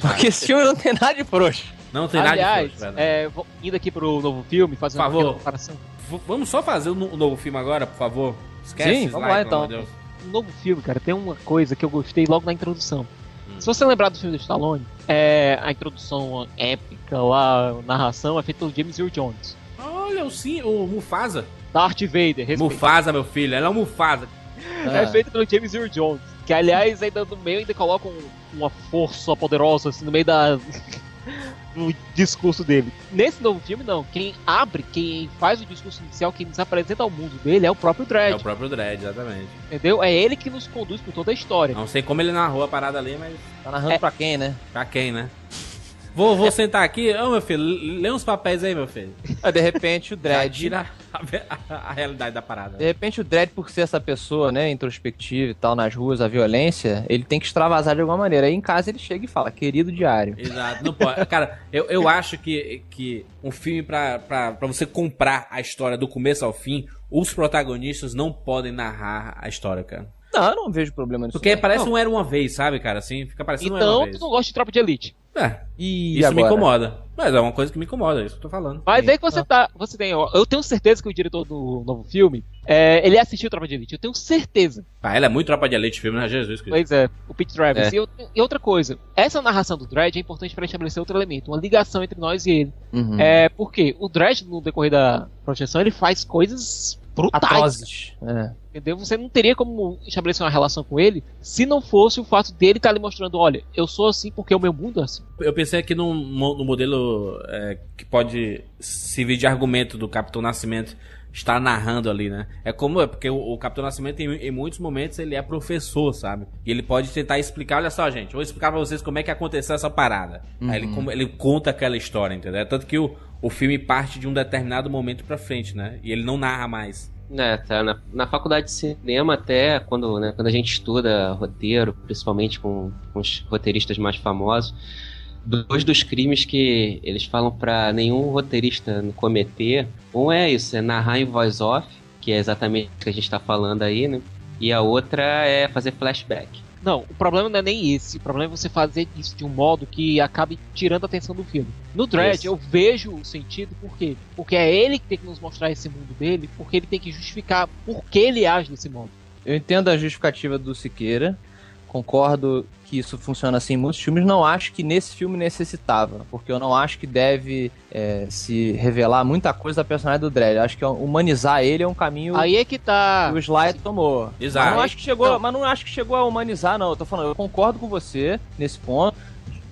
Porque esse filme não tem nada de frouxo. Não tem nada de aliás, frouxo, é, indo aqui pro novo filme, fazendo Por uma favor. comparação. V- Vamos só fazer o o novo filme agora, por favor? Esquece Sim, vamos lá, então. No novo filme, cara, tem uma coisa que eu gostei logo na introdução. Hum. Se você lembrar do filme do Stallone, é, a introdução épica lá, a narração é feita pelo James Earl Jones. Olha, o sim, o Mufasa. Darth Vader, respeito. Mufasa, meu filho, ela é o Mufasa. É feito pelo James Earl Jones. Que aliás, ainda no meio ainda colocam uma força poderosa assim no meio da. do discurso dele. Nesse novo filme, não. Quem abre, quem faz o discurso inicial, quem nos apresenta ao mundo dele é o próprio É Dredd. o próprio Dredd, exatamente. Entendeu? É ele que nos conduz por toda a história. Não sei como ele narrou a parada ali, mas Tá narrando É. pra quem, né? pra quem, né? Vou, vou sentar aqui. Ô, meu filho, lê uns papéis aí, meu filho. Ah, de repente o Dredd. tira a, a- a realidade da parada. De repente o Dredd, por ser essa pessoa, né, introspectiva e tal, nas ruas, a violência, ele tem que extravasar de alguma maneira. Aí em casa ele chega e fala, querido diário. Exato, não pode. Cara, eu, eu acho que, que um filme pra, pra, pra você comprar a história do começo ao fim, os protagonistas não podem narrar a história, cara. Não, eu não vejo problema nisso. Porque não. parece Não. um Era Uma Vez, sabe, cara? Assim, fica parecendo um Era Então, Uma tu Vez. não gosta de tropa de elite. É, E isso me agora? incomoda. Mas é uma coisa que me incomoda, é isso que eu tô falando. Mas Sim. aí que você tá. Você tem. ó, Eu tenho certeza que o diretor do novo filme. é, ele assistiu Tropa de Elite. Eu tenho certeza. Ah, ela é muito tropa de elite filme, né? Jesus Cristo. Pois é, o Pete Travis. É. E, e outra coisa, essa narração do Dredd é importante para estabelecer outro elemento, uma ligação entre nós e ele. Uhum. É porque o Dredd, no decorrer da projeção, ele faz coisas brutais. Atrozes. É. Entendeu? Você não teria como estabelecer uma relação com ele se não fosse o fato dele estar ali mostrando: olha, eu sou assim porque o meu mundo é assim. Eu pensei aqui num, no modelo é, que pode servir de argumento do Capitão Nascimento estar narrando ali, né? É como é, porque o, o Capitão Nascimento, em, em muitos momentos, ele é professor, sabe? E ele pode tentar explicar, olha só, gente, vou explicar pra vocês como é que aconteceu essa parada. Aí ele, como- ele conta aquela história, entendeu? Tanto que o, o filme parte de um determinado momento pra frente, né? E ele não narra mais. É, tá. Na, na faculdade de cinema, até quando, né, quando a gente estuda roteiro, principalmente com, com os roteiristas mais famosos, dois dos crimes que eles falam pra nenhum roteirista cometer, um é isso, é narrar em voice off, que é exatamente o que a gente tá falando aí, né? E a outra é fazer flashback. Não, o problema não é nem esse. O problema é você fazer isso de um modo que acabe tirando a atenção do filme. No Dredd, Isso. eu vejo o sentido, por quê? Porque é ele que tem que nos mostrar esse mundo dele, porque ele tem que justificar por que ele age desse modo. eu entendo a justificativa do Siqueira. Concordo que isso funciona assim em muitos filmes. Não acho que nesse filme necessitava, porque eu não acho que deve é, se revelar muita coisa da personagem do Dredd. Eu acho que humanizar ele é um caminho Aí é que tá. que o Sly tomou. Exato. Mas não acho que chegou, Não. mas não acho que chegou a humanizar, não. Eu tô falando, eu concordo com você nesse ponto.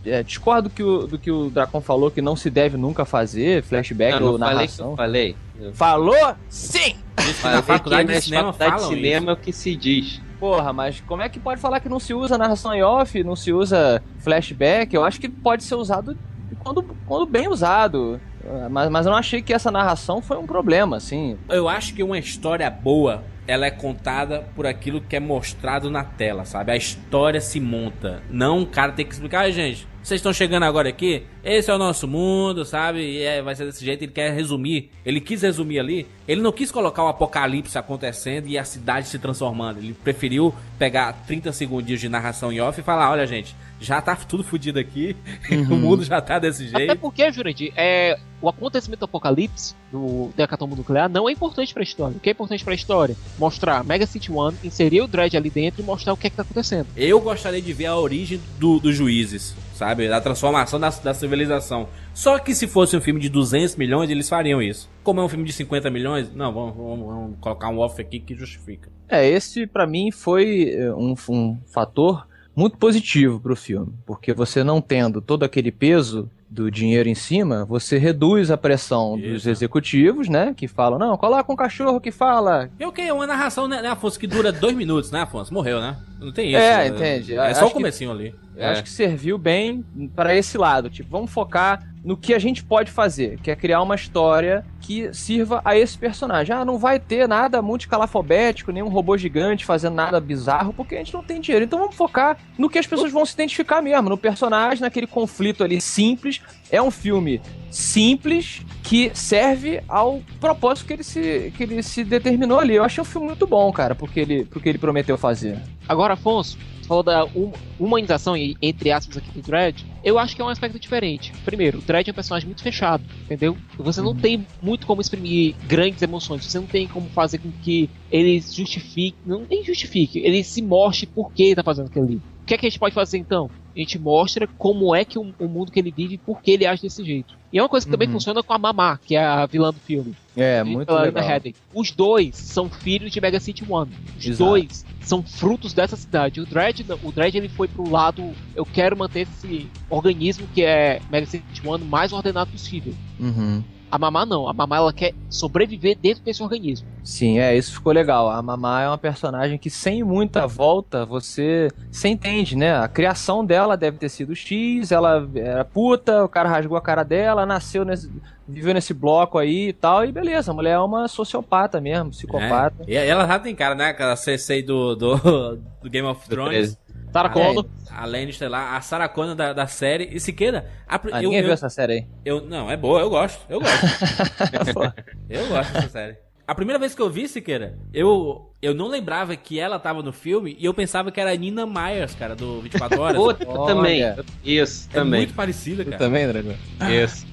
É, discordo que o- do que o Dracon falou, que não se deve nunca fazer flashback não ou falei que narração. falei. Eu Falou? Sim! Falei na faculdade que de na cinema faculdade de cinema é o que se diz. Porra, mas como é que pode falar que não se usa narração em off, não se usa flashback? Eu acho que pode ser usado quando, quando bem usado. Ah, Mas, mas eu não achei que essa narração foi um problema, assim. Eu acho que uma história boa, ela é contada por aquilo que é mostrado na tela, sabe? A história se monta. Não o cara tem que explicar, "Ai, gente, vocês estão chegando agora aqui, esse é o nosso mundo, sabe? E é, vai ser desse jeito, ele quer resumir. Ele quis resumir ali, ele não quis colocar o apocalipse acontecendo e a cidade se transformando. Ele preferiu pegar 30 segundinhos de narração em off e falar, olha, gente, já tá tudo fodido aqui, o mundo já tá desse Até jeito. porque, Jurandir, é, o acontecimento do apocalipse do decatombo nuclear não é importante pra história. O que é importante pra história? Mostrar Mega City One, inserir o Dredd ali dentro e mostrar o que é que tá acontecendo. Eu gostaria de ver a origem do- dos juízes, sabe? Da transformação da, da civilização. Só que se fosse um filme de 200 milhões, eles fariam isso. Como é um filme de 50 milhões, não, vamos, vamos- vamos colocar um off aqui que justifica. É, esse pra mim foi é, um, um fator muito positivo pro filme, porque você não tendo todo aquele peso do dinheiro em cima, você reduz a pressão dos Isso. executivos, né, que falam, não, coloca um cachorro que fala. E o que? Uma narração, né, Afonso, que dura dois minutos, né, Afonso? Morreu, né? Não tem isso. É, né? entende. É só o que- comecinho ali. Eu É. acho que serviu bem para esse lado, tipo, vamos focar no que a gente pode fazer, que é criar uma história que sirva a esse personagem. Ah, não vai ter nada multicalafobético, nenhum robô gigante fazendo nada bizarro, porque a gente não tem dinheiro. Então vamos focar no que as pessoas vão se identificar mesmo, no personagem, naquele conflito ali simples. É um filme simples que serve ao propósito que ele se, que ele se determinou ali. Eu achei o filme muito bom, cara, porque ele, porque ele prometeu fazer. Agora, Afonso, falou da hum- humanização, entre aspas, aqui do Dredd. Eu acho que é um aspecto diferente. Primeiro, o Dredd é um personagem muito fechado, entendeu? Você não tem muito como exprimir grandes emoções. Você não tem como fazer com que ele justifique, não nem justifique, ele se mostre por que tá fazendo aquilo ali. O que é que a gente pode fazer então? A gente mostra como é que o, o mundo que ele vive e por que ele age desse jeito. E é uma coisa que também Uhum. funciona com a Mamá, que é a vilã do filme. É, muito legal. Os dois são filhos de Mega City One. Os Exato. dois são frutos dessa cidade. O Dredd, o Dredd ele foi pro lado, eu quero manter esse organismo que é Mega City One mais ordenado possível. Uhum. A Mamá não, a Mamá ela quer sobreviver dentro desse organismo. Sim, é, isso ficou legal. A Mamá é uma personagem que sem muita volta você você entende, né? A criação dela deve ter sido X, ela era puta, o cara rasgou a cara dela, nasceu nesse. viveu nesse bloco aí e tal, e beleza, a mulher é uma sociopata mesmo, psicopata. É. E ela já tem cara, né? Aquela CC do, do, do Game of Thrones. Sarah Ah, Connor, A Lannister lá, a Sarah Connor da, da série. E Siqueira, a, Ah, eu, ninguém viu eu, essa série aí. eu- Não, é boa, eu gosto. Eu gosto. Eu gosto dessa série. A primeira vez que eu vi, Siqueira, eu, eu não lembrava que ela tava no filme e eu pensava que era a Nina Myers, cara, do 24 Horas. Outra Olha. também. Isso, é também. muito parecida, cara. também, Dragão? Isso.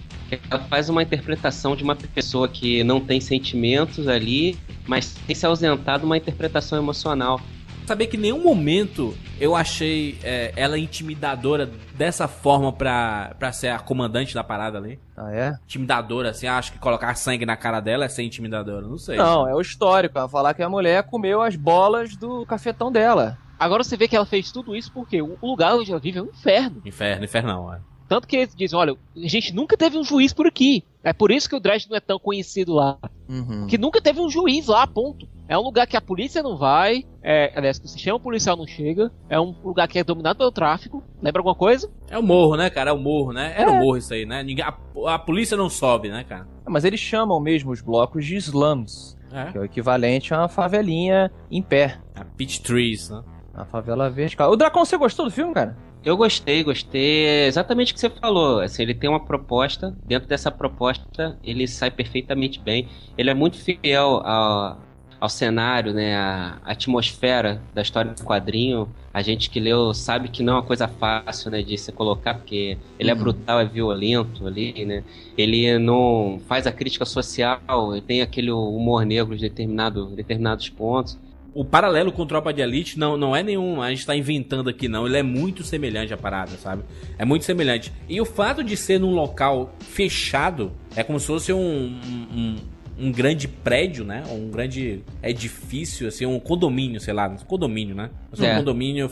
Ela faz uma interpretação de uma pessoa que não tem sentimentos ali, mas tem se ausentado de uma interpretação emocional. Saber que em nenhum momento eu achei é, ela intimidadora dessa forma pra, pra ser a comandante da parada ali. Ah, é? Intimidadora, assim, acho que colocar sangue na cara dela é ser intimidadora, não sei. Não, é o histórico. Ela falar que a mulher comeu as bolas do cafetão dela. agora você vê que ela fez tudo isso porque o lugar onde ela vive é um inferno. Inferno, infernal, ó. Tanto que eles dizem, olha, a gente nunca teve um juiz por aqui. É por isso que o Dredd não é tão conhecido lá. Uhum. Que nunca teve um juiz lá, ponto. É um lugar que a polícia não vai, é, aliás, que o sistema policial não chega, é um lugar que é dominado pelo tráfico. Lembra alguma coisa? É o morro, né, cara? É o morro, né? Era É. o morro isso aí, né? Ninguém, a, a polícia não sobe, né, cara? Mas eles chamam mesmo os blocos de slums, É. que é o equivalente a uma favelinha em pé. A Peach Trees, né? A favela vertical. O Dracon, você gostou do filme, cara? Eu gostei, gostei. É exatamente o que você falou. Assim, ele tem uma proposta. Dentro dessa proposta, ele sai perfeitamente bem. Ele é muito fiel ao, ao cenário, né? A atmosfera da história do quadrinho. A gente que leu sabe que não é uma coisa fácil, né? De se colocar, porque ele é Uhum. brutal, é violento ali, né? Ele não faz a crítica social, ele tem aquele humor negro em determinado, determinados pontos. O paralelo com Tropa de Elite não, não é nenhum. A gente tá inventando aqui, não. Ele é muito semelhante à parada, sabe? É muito semelhante. E o fato de ser num local fechado é como se fosse um, um, um grande prédio, né? Um grande edifício, assim, um condomínio, sei lá. Condomínio, né? Mas um É. condomínio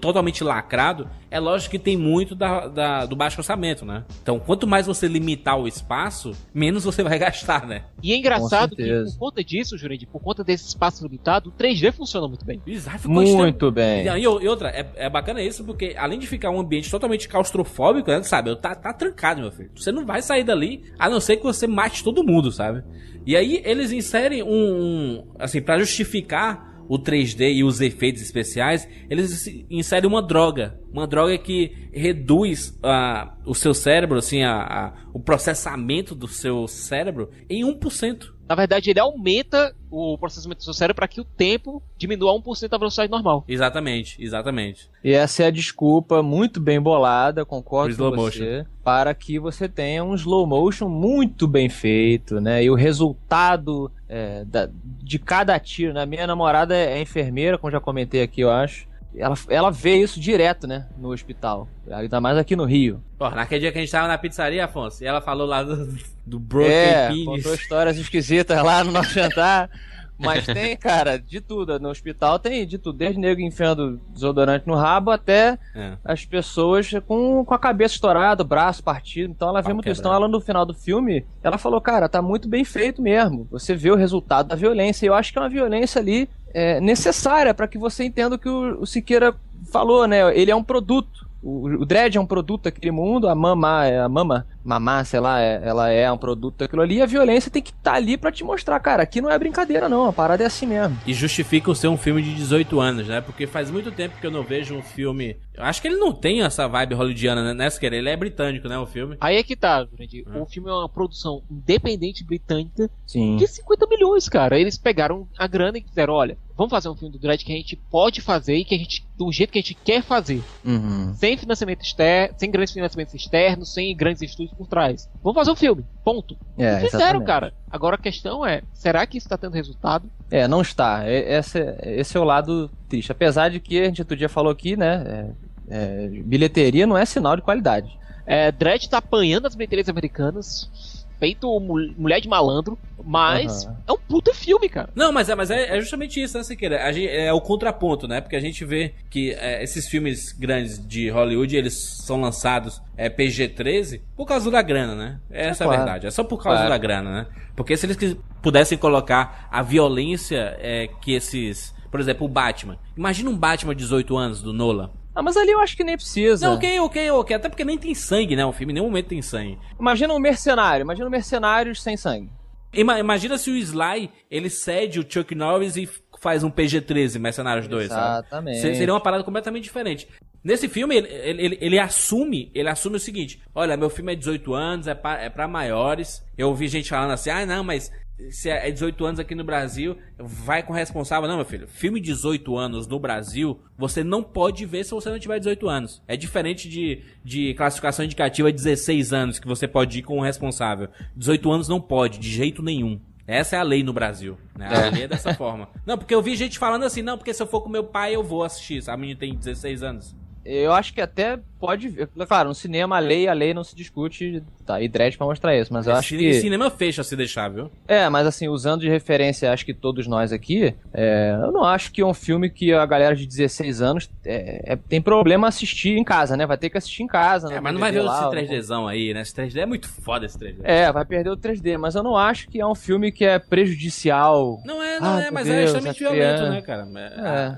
totalmente lacrado. É lógico que tem muito da, da- do baixo orçamento, né? Então, quanto mais você limitar o espaço, menos você vai gastar, né? E é engraçado que, por conta disso, Jurandir, por conta desse espaço limitado, o 3D funciona muito bem. Exato, ficou extremo- Muito bem. E, e outra, é, é bacana isso porque além de ficar um ambiente totalmente claustrofóbico, né, sabe? Tá, tá trancado, meu filho. Você não vai sair dali, a não ser que você mate todo mundo, sabe? E aí eles inserem um, um assim, pra justificar o 3D e os efeitos especiais, eles inserem uma droga, uma droga que reduz ah, o seu cérebro, assim, a, a- o processamento do seu cérebro em 1%. Na verdade, ele aumenta o processamento do seu cérebro para que o tempo diminua 1% da velocidade normal. Exatamente, exatamente. E essa é a desculpa muito bem bolada, concordo com você, para que você tenha um slow motion muito bem feito, né? E o resultado é, da- de cada tiro, né? Minha namorada é enfermeira, como já comentei aqui, eu acho. Ela, ela vê isso direto, né? No hospital. Ainda mais aqui no Rio. Pô, naquele dia que a gente tava na pizzaria, Afonso, e ela falou lá do, do Broken é, Penis. contou histórias esquisitas lá no nosso jantar. Mas tem, cara, de tudo. No hospital tem de tudo. Desde nego enfiando desodorante no rabo até É. as pessoas com, com a cabeça estourada, o braço partido. Então ela vê Pau muito isso. Então ela no final do filme, ela falou, cara, tá muito bem feito mesmo. Você vê o resultado da violência. E eu acho que é uma violência ali é, necessária para que você entenda o que o, o Siqueira falou, né? Ele é um produto. O, o Dredd é um produto daquele mundo, a Mama, é a Mama, Mamá, sei lá, é- ela é um produto daquilo ali, e a violência tem que estar ali pra te mostrar, cara, aqui não é brincadeira não, a parada é assim mesmo. E justifica o ser um filme de 18 anos, né? Porque faz muito tempo que eu não vejo um filme. Eu acho que ele não tem essa vibe hollywoodiana, né, né Siqueira? Ele é britânico, né? O filme. Aí é que tá. Hum. O filme é uma produção independente britânica Sim. de 50 milhões, cara. Eles pegaram a grana e disseram, olha, vamos fazer um filme do Dredd que a gente pode fazer e que a gente, do jeito que a gente quer fazer. Uhum. Sem financiamento externo, sem grandes financiamentos externos, sem grandes estúdios por trás. Vamos fazer um filme. Ponto. É, E fizeram, exatamente. cara. Agora a questão é, será que isso tá tendo resultado? É, não está. Esse, esse é o lado triste. Apesar de que a gente outro dia falou aqui, né? é- é, bilheteria não é sinal de qualidade. É, Dredd tá apanhando as bilheterias americanas, feito mul- mulher de malandro, mas Aham. é um puta filme, cara. Não, mas é, mas é, é justamente isso, né, Siqueira? A gente, é o contraponto, né? Porque a gente vê que é, esses filmes grandes de Hollywood, eles são lançados é, PG-13 por causa da grana, né? Essa é, claro. a verdade. É só por causa Claro. da grana, né? Porque se eles pudessem colocar a violência é, que esses... Por exemplo, o Batman. Imagina um Batman de 18 anos, do Nolan. Ah, mas ali eu acho que nem precisa. Não, ok, ok, ok. Até porque nem tem sangue, né? O filme em nenhum momento tem sangue. Imagina um mercenário. Imagina um mercenários sem sangue. Ima- imagina se o Sly, ele cede o Chuck Norris e faz um PG-13, Mercenários 2, sabe? Exatamente. Se- Seria uma parada completamente diferente. Nesse filme, ele, ele, ele- ele assume, ele assume o seguinte: olha, meu filme é 18 anos, é pra, é pra maiores. Eu ouvi gente falando assim, ah, não, mas se é 18 anos aqui no Brasil, vai com responsável. Não, meu filho, filme 18 anos no Brasil, você não pode ver se você não tiver 18 anos. É diferente de, de classificação indicativa 16 anos, que você pode ir com o responsável. 18 anos não pode, de jeito nenhum. Essa é a lei no Brasil. Né? A lei é dessa forma. Não, porque eu vi gente falando assim, não, porque se eu for com meu pai, eu vou assistir. A menina tem 16 anos. Eu acho que até pode ver. Claro, no cinema a lei, a lei não se discute. Tá, e Dredd pra mostrar isso. Mas eu acho Cine- que. Cinema fecha se deixar, viu? É, mas assim, usando de referência, acho que todos nós aqui, é, eu não acho que é um filme que a galera de 16 anos é, é- tem problema assistir em casa, né? Vai ter que assistir em casa. É, no mas não vai ver lá, esse 3Dzão aí, né? Esse 3D é muito foda esse 3D. É, vai perder o 3D, mas eu não acho que é um filme que é prejudicial. Não é, não Ah, é, mas é Deus, extremamente a violento, criança. né, cara?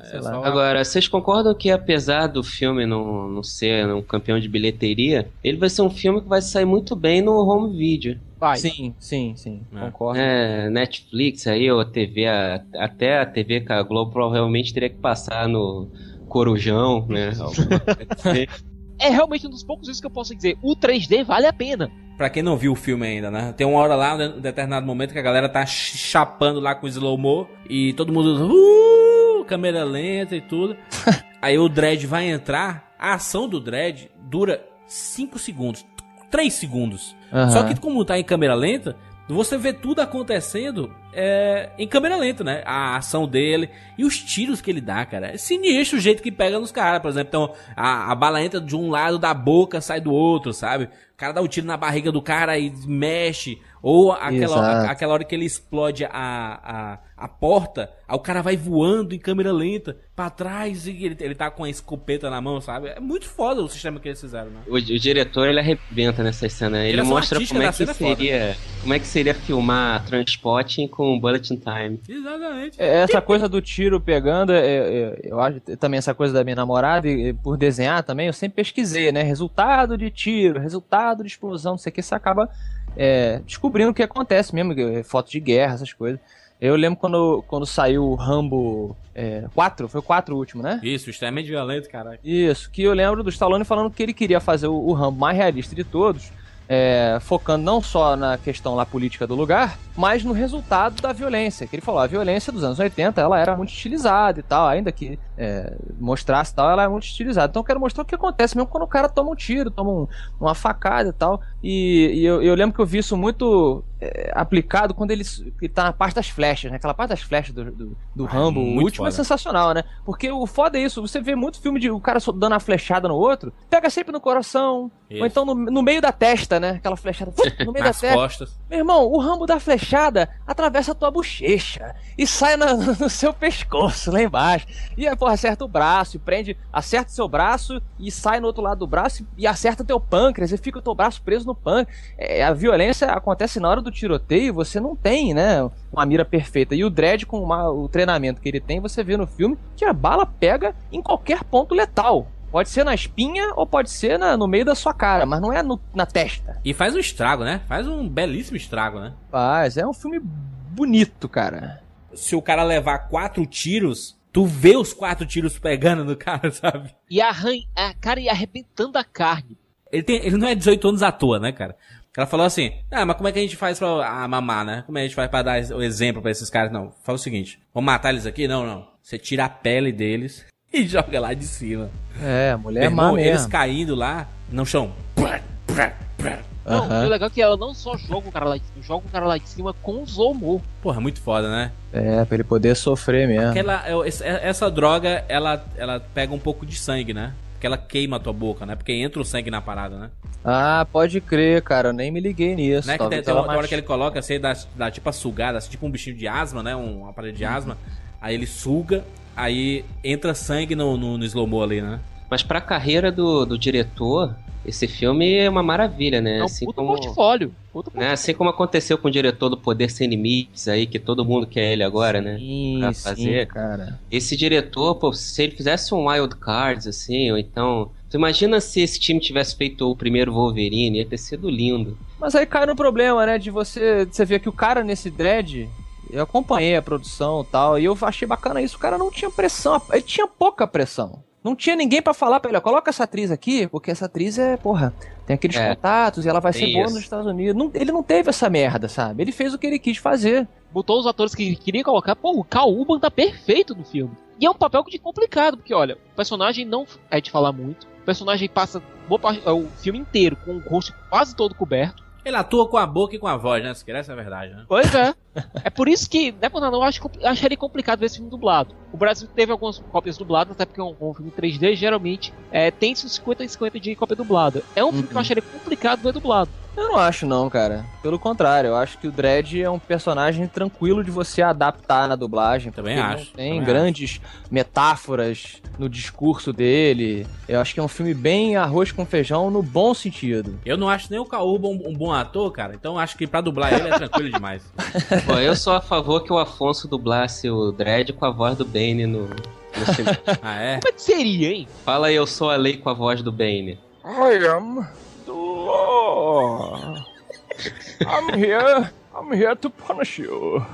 É, sei lá. só- Agora, vocês concordam que apesar do filme não, não ser um campeão de bilheteria, ele vai ser um filme que vai sair muito bem no home video. Vai. Sim, sim, sim, É. concordo. É, Netflix aí, ou a TV, a- até a TV com a Globo provavelmente teria que passar no Corujão, né? Assim. É realmente um dos poucos vezes que eu posso dizer, o 3D vale a pena. Pra quem não viu o filme ainda, né? Tem uma hora lá, um determinado momento, que a galera tá ch- chapando lá com slow-mo e todo mundo. Uh, câmera lenta e tudo. Aí o Dredd vai entrar. A ação do Dredd dura 5 segundos. 3 segundos. Aham. Só que como tá em câmera lenta, você vê tudo acontecendo é, em câmera lenta, né? A ação dele e os tiros que ele dá, cara. É sinistro o jeito que pega nos caras, por exemplo. Então, a, a bala entra de um lado da boca, sai do outro, sabe? O cara dá um tiro na barriga do cara e mexe. Ou aquela, Exato. aquela hora que ele explode a, a, a porta, aí o cara vai voando em câmera lenta pra trás e ele, ele tá com a escopeta na mão, sabe? É muito foda o sistema que eles fizeram, né? O, o diretor ele arrebenta nessa cena. Ele, Ele é mostra como é que foda. seria, como é que seria filmar Transpotting com Bullet in Time. Exatamente. É, Essa coisa do tiro pegando, é, é, eu acho também essa coisa da minha namorada, e, e por desenhar também, eu sempre pesquisei, né? Resultado de tiro, resultado de explosão, não sei o que, você acaba é, descobrindo o que acontece mesmo, que- foto de guerra, essas coisas. Eu lembro quando, quando saiu o Rambo é, 4, foi o 4 o último, né? Isso, extremamente violento, caralho. Isso, que eu lembro do Stallone falando que ele queria fazer o, o Rambo mais realista de todos, é, focando não só na questão lá política do lugar, mas no resultado da violência. Que ele falou, a violência dos anos 80 ela era muito estilizada e tal, ainda que é, mostrasse tal, ela é muito estilizada. Então eu quero mostrar o que acontece mesmo quando o cara toma um tiro, toma um- uma facada e tal. E, e eu, eu lembro que eu vi isso muito é, aplicado quando ele, ele tá na parte das flechas, né? Aquela parte das flechas do, do, do Rambo, o último é foda. sensacional, né? Porque o foda é isso, você vê muito filme de o cara dando a flechada no outro, pega sempre no coração, Isso. ou então no, no meio da testa, né? Aquela flechada no meio da testa. costas. Meu irmão, o rambo da flechada atravessa a tua bochecha e sai na- no seu pescoço lá embaixo. E aí, porra, acerta o braço, e prende, acerta o seu braço e sai no outro lado do braço e acerta o teu pâncreas e fica o teu braço preso no pâncreas. É, a violência acontece na hora do tiroteio, você não tem, né, uma mira perfeita. E o Dredd, com uma- o treinamento que ele tem, você vê no filme que a bala pega em qualquer ponto letal. Pode ser na espinha ou pode ser na- no meio da sua cara, mas não é no- na testa. E faz um estrago, né? Faz um belíssimo estrago, né? Mas é um filme bonito, cara. Se o cara levar quatro tiros, tu vê os quatro tiros pegando no cara, sabe? E arranha, a cara e arrebentando a carne. Ele, tem, ele não é 18 anos à toa, né, cara? Ela falou assim, ah, mas como é que a gente faz pra ah, mamar, né? Como é que a gente faz pra dar o exemplo pra esses caras? Não, fala o seguinte, vamos matar eles aqui? Não, não. Você tira a pele deles e joga lá de cima. É, a mulher Meu é má irmão, eles mesmo. caindo lá no chão. Não, o legal é que ela não só joga o cara lá de cima, joga o cara lá de cima com Zomor. Porra, muito foda, né? É, pra ele poder sofrer mesmo. Aquela, é, esse- essa droga, ela, ela pega um pouco de sangue, né? Porque ela queima a tua boca, né? Porque entra o sangue na parada, né? Ah, pode crer, cara. Eu nem me liguei nisso. Né? Que tem, tem uma hora que ele coloca assim, dá, dá tipo a sugada, assim, tipo um bichinho de asma, né? Um aparelho de asma. Aí ele suga, aí entra sangue no, no, no slow-mo ali, né? Mas pra carreira do, do diretor, esse filme é uma maravilha, né? É um assim puto como, portfólio. Puto né? Assim como aconteceu com o diretor do Poder Sem Limites aí, que todo mundo quer ele agora, né? Sim, pra sim, fazer. cara. Esse diretor, pô, se ele fizesse um Wild Cards, assim, ou então. Tu imagina se esse time tivesse feito o primeiro Wolverine, ia ter sido lindo. Mas aí cai no problema, né? De você, de você ver que o cara nesse dread. Eu acompanhei a produção e tal, e eu achei bacana isso. O cara não tinha pressão, ele tinha pouca pressão. Não tinha ninguém pra falar pra ele, ó, coloca essa atriz aqui, porque essa atriz é, porra, tem aqueles É, contatos e ela vai ser boa isso. nos Estados Unidos. Não- ele não teve essa merda, sabe? Ele fez o que ele quis fazer. botou os atores que ele queria colocar. Pô, o Cal Urban tá perfeito no filme. E é um papel de complicado, porque olha, o personagem não é de falar muito. O personagem passa boa parte, é, o filme inteiro com o rosto quase todo coberto. Ele atua com a boca e com a voz, né? Se quer, essa é a verdade, né? Pois é. É por isso que, é nada, não, eu acho, compli- acharia complicado ver esse filme dublado. O Brasil teve algumas cópias dubladas, até porque é um, um filme 3D, geralmente é, tem uns 50 e 50 de cópia dublada. É um filme que eu acharia complicado ver dublado. Eu não acho não, cara. Pelo contrário, eu acho que o Dredd é um personagem tranquilo de você adaptar na dublagem. Também acho, tem também grandes metáforas no discurso dele. Eu acho que é um filme bem arroz com feijão no bom sentido. Eu não acho nem o Caúba um, um bom ator, cara. Então acho que pra dublar ele é tranquilo demais. Pô, eu sou a favor que o Afonso dublasse o Dredd com a voz do Bane no, no. Ah, é? Como é que seria, hein? Fala aí, eu sou a lei com a voz do Bane. I am the law. I'm here. I'm here to punish you.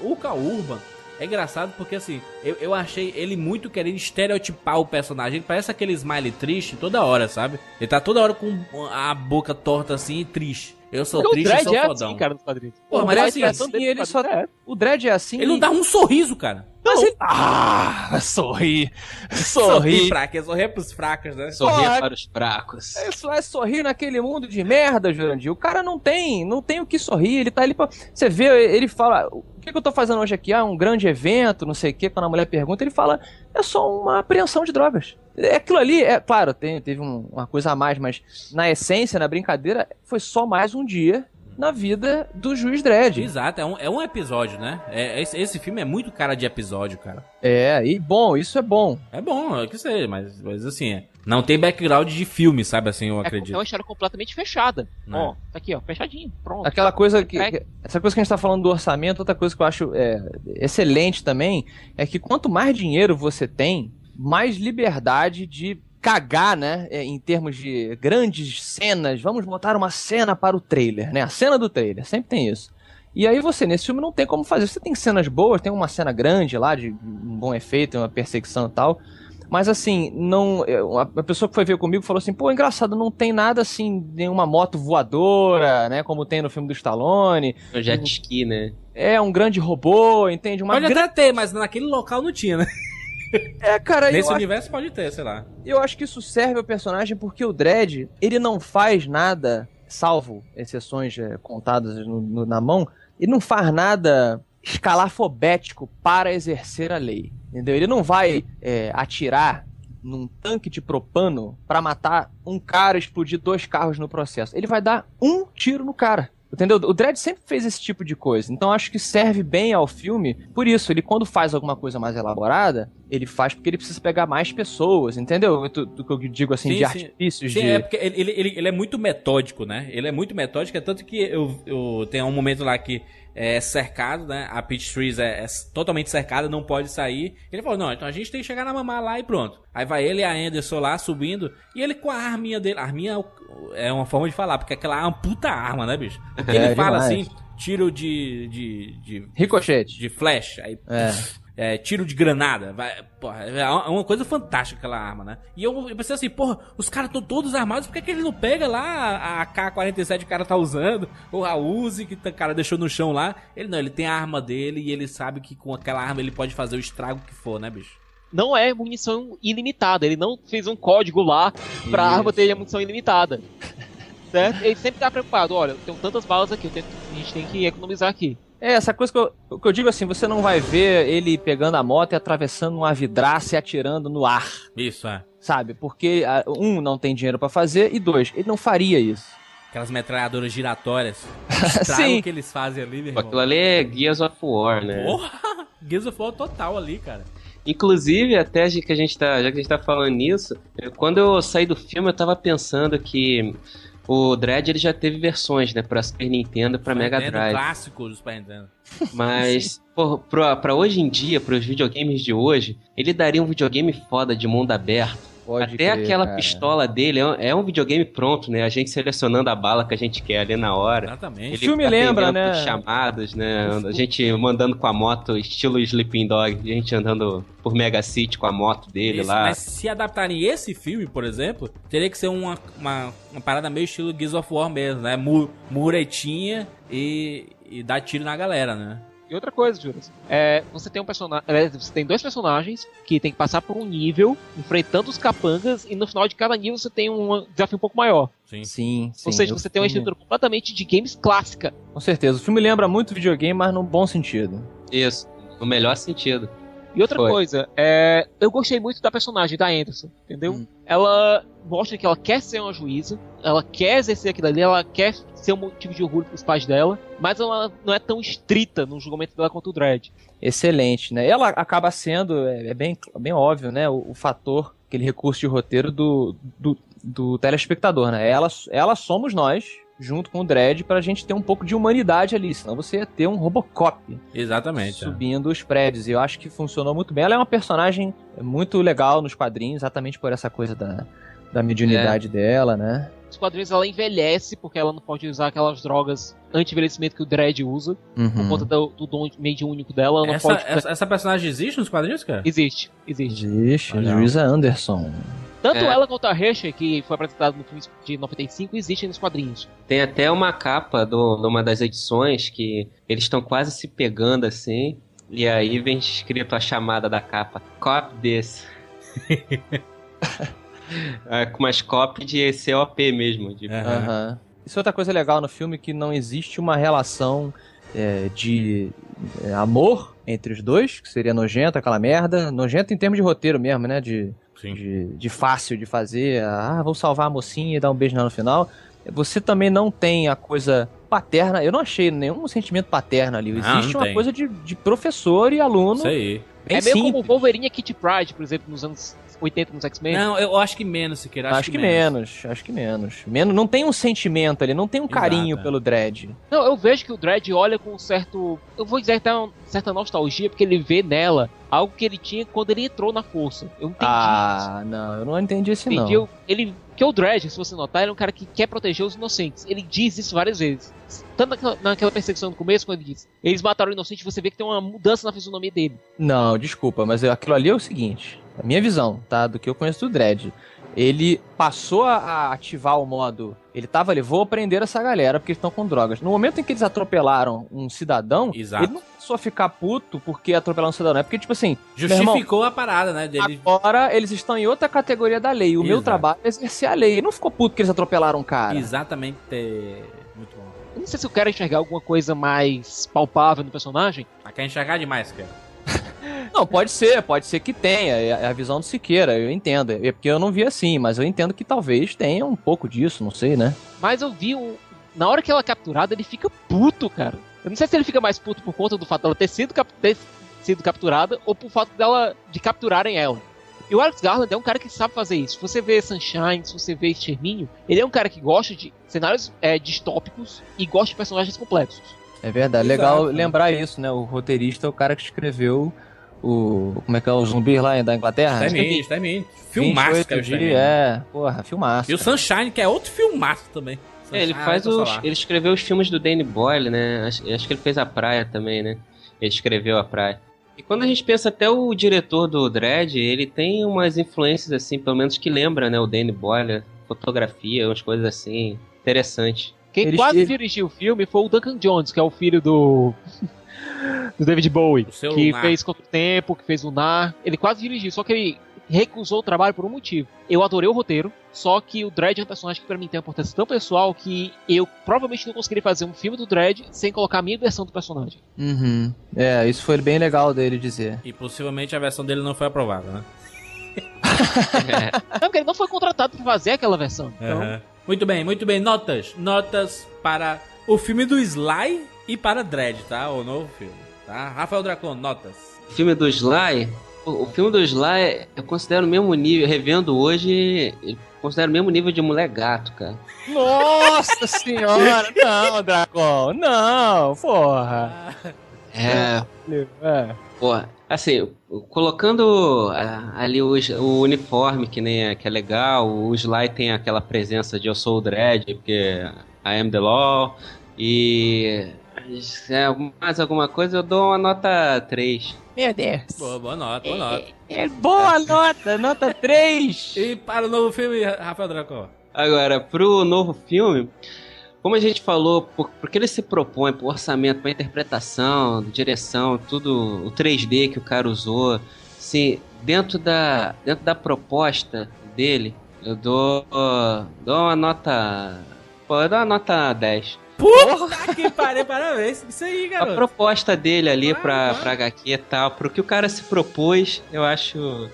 O Cal Urban é engraçado porque, assim, eu, eu achei ele muito querendo estereotipar o personagem. Ele parece aquele smiley triste toda hora, sabe? Ele tá toda hora com a boca torta assim e triste. Eu sou Porque o triste, eu Dredd sou é fodão. assim, cara, nos quadrinhos. Pô, O mas Dredd assim, é assim, dele ele só- quadrinhos, O Dredd é assim. Ele não dá um sorriso, cara. Mas ele. Ah, sorri. Sorrir Sorri. pra quê? Sorrir pros fracos, né? Sorrir Porra. para os fracos. Isso é sorrir naquele mundo de merda, Jurandir. O cara não tem, não tem o que sorrir. Ele tá ali pra. Você vê, ele fala. O que, que eu tô fazendo hoje aqui? Ah, um grande evento, não sei o quê. Quando a mulher pergunta, ele fala: é só uma apreensão de drogas. É Aquilo ali, é claro, tem, teve um- uma coisa a mais, mas na essência, na brincadeira, foi só mais um dia na vida do juiz Dredd. Exato, é um, é um episódio, né? É, esse, esse filme é muito cara de episódio, cara. É, e bom, isso é bom. É bom, é que sei, mas, mas assim, é. não tem background de filme, sabe assim, eu É, acredito. é uma história completamente fechada. Não. Ó, tá aqui, ó, fechadinho. Pronto. Aquela coisa que. Essa coisa que a gente tá falando do orçamento, outra coisa que eu acho é, excelente também, é que quanto mais dinheiro você tem, mais liberdade de cagar, né? é, Em termos de grandes cenas. Vamos montar uma cena para o trailer, né? A cena do trailer, sempre tem isso. E aí você, nesse filme, não tem como fazer. Você tem cenas boas, tem uma cena grande lá, de um bom efeito, uma perseguição e tal. Mas assim, não. eu- A a pessoa que foi ver comigo falou assim: pô, engraçado, não tem nada assim, nenhuma moto voadora, né? Como tem no filme do Stallone. O jet ski, né? É um grande robô, entende? Uma Pode grande. até ter, mas naquele local não tinha, né? É, cara, Nesse acho, universo pode ter, sei lá. eu acho que isso serve ao personagem porque o Dredd, ele não faz nada, salvo exceções é, contadas no- no- na mão, ele não faz nada escalafobético para exercer a lei. Entendeu? Ele não vai é, atirar num tanque de propano pra matar um cara e explodir dois carros no processo. Ele vai dar um tiro no cara. Entendeu? O Dredd sempre fez esse tipo de coisa. Então acho que serve bem ao filme. Por isso, ele quando faz alguma coisa mais elaborada, ele faz porque ele precisa pegar mais pessoas, entendeu? Do, que eu digo assim, Sim, de sim. artifícios, Sim, de. é porque ele, ele, ele, ele é muito metódico, né? Ele é muito metódico, é tanto que eu, eu tenho um momento lá que é cercado, né? A Peach Trees é, é totalmente cercada, não pode sair. Ele falou, não, então a gente tem que chegar na mamá lá e pronto. Aí vai ele e a Anderson lá subindo, e ele com a arminha dele. A arminha é é uma forma de falar, porque aquela é uma puta arma, né, bicho? Porque ele É, fala demais. assim, tiro de. de, de Ricochete. de flash, aí É. é, tiro de granada, vai, porra, é uma coisa fantástica aquela arma, né? E eu, eu pensei assim, porra, os caras estão todos armados, por que, que ele não pega lá a, a K-47 que o cara tá usando, ou a Uzi que o cara deixou no chão lá? Ele não, ele tem a arma dele e ele sabe que com aquela arma ele pode fazer o estrago que for, né, bicho? Não é munição ilimitada. Ele não fez um código lá pra Isso. arma ter munição ilimitada. Certo? Ele sempre tá preocupado. Olha, eu tenho tantas balas aqui, eu tenho- a gente tem que economizar aqui. É, essa coisa que eu, o que eu digo assim, você não vai ver ele pegando a moto e atravessando uma vidraça e atirando no ar, Isso, é. sabe? Porque, ah, um, não tem dinheiro pra fazer, e dois, ele não faria isso. Aquelas metralhadoras giratórias. O Sim. que eles fazem ali, meu irmão. Aquilo ali é Gears of War, né? Porra! Gears of War total ali, cara. Inclusive, até que a gente tá, já que a gente tá falando nisso, quando eu saí do filme, eu tava pensando que o Dredd ele já teve versões, né, pra Super Nintendo, pra Mega Nintendo Drive. clássico do Super Nintendo. Mas, pô, pra, pra hoje em dia, pros videogames de hoje, ele daria um videogame foda de mundo aberto. Pode Até crer, aquela cara. pistola dele é um, é um videogame pronto, né? A gente selecionando a bala que a gente quer ali na hora. Exatamente. O filme lembra, atendendo né? por chamadas, né? A gente mandando com a moto, estilo Sleeping Dog, a gente andando por Mega City com a moto dele Esse- lá. Mas se adaptarem esse filme, por exemplo, teria que ser uma, uma, uma parada meio estilo Gears of War mesmo, né? Mu- muretinha e, e dar tiro na galera, né? E outra coisa, Juras, é, você tem um personagem, você tem dois personagens que tem que passar por um nível, enfrentando os capangas, e no final de cada nível você tem um desafio um pouco maior. Sim. Sim, sim. Ou seja, você tem uma estrutura completamente de games clássica. Com certeza. O filme lembra muito videogame, mas num bom sentido. Isso, no melhor sentido. E outra Foi. coisa, é, eu gostei muito da personagem da Anderson, entendeu? Hum. Ela mostra que ela quer ser uma juíza, ela quer exercer aquilo ali, ela quer ser um motivo de orgulho pros pais dela, mas ela não é tão estrita no julgamento dela quanto o Dredd. Excelente, né? Ela acaba sendo, é, é bem, bem óbvio, né? O, o fator, aquele recurso de roteiro do, do, do telespectador, né? Ela, ela somos nós, junto com o Dredd, pra gente ter um pouco de humanidade ali. Senão você ia ter um Robocop Exatamente. é. subindo os prédios. E eu acho que funcionou muito bem. Ela é uma personagem muito legal nos quadrinhos, exatamente por essa coisa da, da mediunidade dela, né? Nos quadrinhos ela envelhece porque ela não pode usar aquelas drogas anti-envelhecimento que o Dredd usa, por Uhum. conta do, do dom mediúnico dela, ela não Essa, pode... essa, essa personagem existe nos quadrinhos, cara? Existe, existe. Existe. Juíza Anderson. Tanto É. ela quanto a Hersher, que foi apresentado no filme de 95, existem nos quadrinhos. Tem até uma capa do, numa das edições que eles estão quase se pegando assim. E aí vem escrito a chamada da capa: Cop desse. é, com umas copy de COP mesmo. De... Aham. Aham. Isso é outra coisa legal no filme, que não existe uma relação é, de é, amor entre os dois, que seria nojento, aquela merda. Nojento em termos de roteiro mesmo, né? De. De, de fácil de fazer. Ah, vou salvar a mocinha e dar um beijo nela no final. Você também não tem a coisa paterna. Eu não achei nenhum sentimento paterno ali. Não, Existe não uma tem. coisa de, de professor e aluno. Isso aí. bem é meio como o simples. Wolverine e Kitty Pride, por exemplo, nos anos 80 nos X-Men. Não, eu acho que menos, Siqueira. Acho, que, menos. acho que menos. menos. Não tem um sentimento ali, não tem um Exato, carinho é. pelo Dredd. Não, eu vejo que o Dredd olha com um certo. Eu vou dizer até uma certa nostalgia, porque ele vê nela algo que ele tinha quando ele entrou na força. Eu entendi Ah, não, eu não entendi isso. Entendi. não. Eu- ele, que o Dredd, se você notar, ele é um cara que quer proteger os inocentes. Ele diz isso várias vezes. Tanto naquela, perseguição no começo, quando ele diz eles mataram o inocente, você vê que tem uma mudança na fisionomia dele. Não, desculpa, mas eu- aquilo ali é o seguinte. A minha visão, tá? Do que eu conheço do Dredd. Ele passou a, ativar o modo. Ele tava ali, vou prender essa galera porque eles estão com drogas. No momento em que eles atropelaram um cidadão, Exato. ele não começou a ficar puto porque atropelaram um cidadão. É porque, tipo assim, meu irmão, Justificou a parada, né? Dele. agora eles estão em outra categoria da lei. O meu Exato. trabalho é exercer a lei. Ele não ficou puto que eles atropelaram um cara. Exatamente. é, Muito bom. Eu não sei se eu quero enxergar alguma coisa mais palpável no personagem. Ah, quer enxergar demais, cara. Não, pode ser, pode ser que tenha. É a visão do Siqueira, eu entendo. É porque eu não vi assim, mas eu entendo que talvez tenha um pouco disso, não sei, né? Mas eu vi um. Na hora que ela é capturada, ele fica puto, cara. Eu não sei se ele fica mais puto por conta do fato dela ter sido, cap- ter sido capturada ou por fato dela de capturarem ela. E o Alex Garland é um cara que sabe fazer isso. Se você vê Sunshine, se você vê Extermínio, ele é um cara que gosta de cenários é, distópicos e gosta de personagens complexos. É verdade. Exato. Legal lembrar isso, né? O roteirista é o cara que escreveu o. Como é que é? Os zumbis lá da Inglaterra? Extermínio, extermínio. Filmaço, 28 que é o dias, Extermínio. É, porra, filmaço. E o. Sunshine, que é outro filmaço também. É, ele faz eu os. Ele escreveu os filmes do Danny Boyle, né? Acho, acho que ele fez a praia também, né? Ele escreveu a praia. E quando a gente pensa até o diretor do Dredd, ele tem umas influências, assim, pelo menos que lembra, né? O Danny Boyle, fotografia, umas coisas assim, interessante. Quem Ele- quase dirigiu o filme foi o Duncan Jones, que é o filho do. do David Bowie. Que Lunar. fez Contra o Tempo, que fez Lunar. Ele quase dirigiu, só que ele recusou o trabalho por um motivo. Eu adorei o roteiro, só que o Dredd é um personagem que pra mim tem uma importância tão pessoal que eu provavelmente não conseguiria fazer um filme do Dredd sem colocar a minha versão do personagem. Uhum. É, isso foi bem legal dele dizer. E possivelmente a versão dele não foi aprovada, né? Não, porque ele não foi contratado pra fazer aquela versão. Então, Aham. Muito bem, muito bem. Notas. Notas para o filme do Sly e para Dredd, tá? O novo filme. Tá? Rafael Dracon, notas. O filme do Sly, o o filme do Sly, eu considero o mesmo nível, revendo hoje, eu considero o mesmo nível de mulher gato, cara. Nossa senhora! não, Dracon! Não, porra! É, É. Pô, assim, colocando ah, ali o, o uniforme, que nem é, que é legal, o Sly tem aquela presença de eu sou o Dredd, porque I am the law, e é, mais alguma coisa, eu dou uma nota 3. Meu Deus! Boa, boa nota, boa nota. É boa nota, nota 3! E para o novo filme, Rafael Dracon. Agora, pro novo filme, como a gente falou, por, porque ele se propõe por orçamento, pra interpretação, direção, tudo, o 3D que o cara usou, assim, dentro da, dentro da proposta dele, eu dou, dou uma nota, pô, eu dou uma nota 10. Puta que pariu, parabéns. Isso aí, A garoto. proposta dele ali Claro, pra, claro. pra HQ e tal, pro que o cara se propôs, eu acho.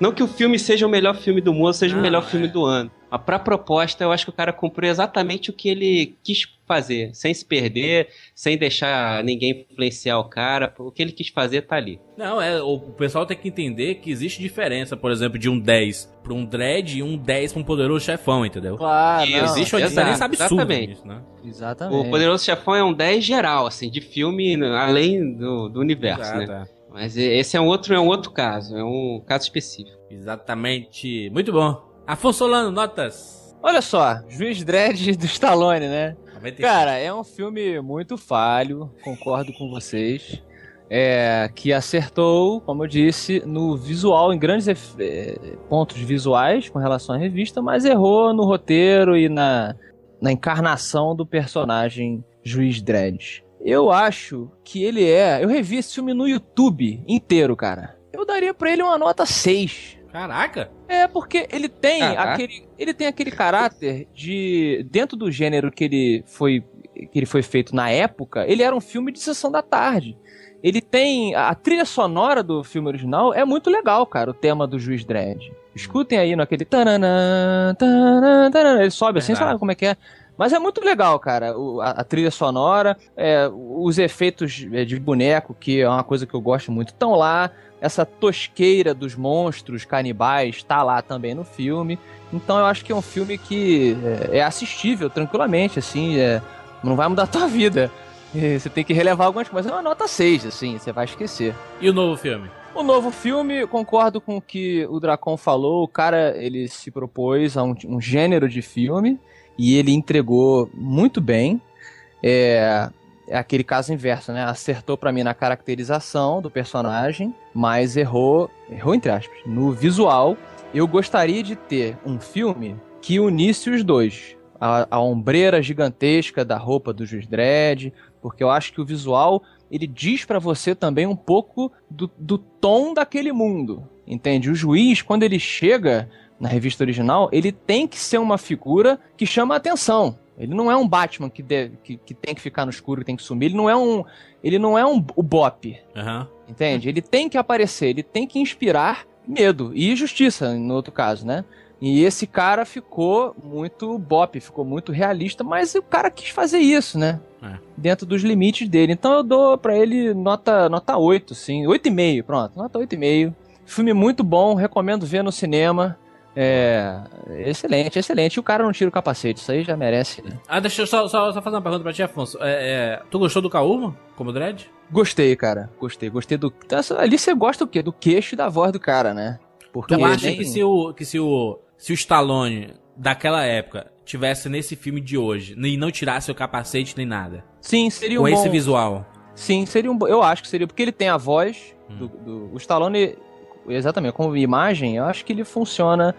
Não que o filme seja o melhor filme do mundo, seja Não, o melhor é. filme do ano. Mas pra proposta, eu acho que o cara cumpriu exatamente o que ele quis fazer, sem se perder, sem deixar ninguém influenciar o cara. O que ele quis fazer tá ali. Não, é, o pessoal tem que entender que existe diferença, por exemplo, de um 10 pra um dread e um 10 pra um poderoso chefão, entendeu? Claro, Isso, não, existe uma exato, diferença absurda exatamente. nisso, né? Exatamente. O Poderoso Chefão é um 10 geral, assim, de filme além do, do universo, Exato, né? é. Mas esse é um outro, é um outro caso, é um caso específico. Exatamente. Muito bom. Afonso Solano, notas. Olha só, Juiz Dredd do Stallone, né? 95. Cara, é um filme muito falho, concordo com vocês. É, que acertou, como eu disse, no visual, em grandes eh, pontos visuais com relação à revista, mas errou no roteiro e na, na encarnação do personagem Juiz Dredd. Eu acho que ele é. Eu revi esse filme no YouTube inteiro, cara. Eu daria pra ele uma nota 6. Caraca! É, porque ele tem Caraca. aquele. Ele tem aquele caráter de. Dentro do gênero que ele foi. Que ele foi feito na época, ele era um filme de sessão da tarde. Ele tem. A trilha sonora do filme original é muito legal, cara, o tema do Juiz Dredd. Escutem aí naquele. taranã, taranã, Ele sobe assim, Verdade. sabe como é que é? Mas é muito legal, cara, o- a, a trilha sonora, é, os efeitos é, de boneco, que é uma coisa que eu gosto muito, estão lá. Essa tosqueira dos monstros canibais tá lá também no filme. Então eu acho que é um filme que é, é assistível tranquilamente, assim, é, não vai mudar a tua vida. Você tem que relevar algumas coisas, mas é uma nota 6, assim, você vai esquecer. E o novo filme? O novo filme, concordo com o que o Dracon falou, o cara, ele se propôs a um, um gênero de filme e ele entregou muito bem. É, é aquele caso inverso, né? Acertou pra mim na caracterização do personagem, mas errou, errou entre aspas, no visual. Eu gostaria de ter um filme que unisse os dois. A, a ombreira gigantesca da roupa do Juiz Dredd, porque eu acho que o visual ele diz pra você também um pouco do, do tom daquele mundo, entende? O juiz, quando ele chega na revista original, ele tem que ser uma figura que chama a atenção. Ele não é um Batman que, deve, que, que tem que ficar no escuro, que tem que sumir. Ele não é um, ele não é um o Bop, Aham. entende? Ele tem que aparecer, ele tem que inspirar medo e justiça, no outro caso, né? E esse cara ficou muito bop, ficou muito realista, mas o cara quis fazer isso, né? É. Dentro dos limites dele. Então eu dou pra ele nota, nota 8, sim. 8,5, pronto. Nota 8,5. Filme muito bom, recomendo ver no cinema. É. Excelente, excelente. E o cara não tira o capacete, isso aí já merece. né? Ah, deixa eu só, só, só fazer uma pergunta pra ti, Afonso. É, é, tu gostou do Kauma como Dredd? Gostei, cara. Gostei. Gostei do. Ali você gosta do quê? Do queixo e da voz do cara, né? Porque Tu acha nem- que se o, que se o, se o Stallone daquela época tivesse nesse filme de hoje e não tirasse o capacete nem nada, Sim, seria um com bom... esse visual, Sim, seria um. Eu acho que seria, porque ele tem a voz Hum. do, do- O Stallone, exatamente, como imagem, eu acho que ele funciona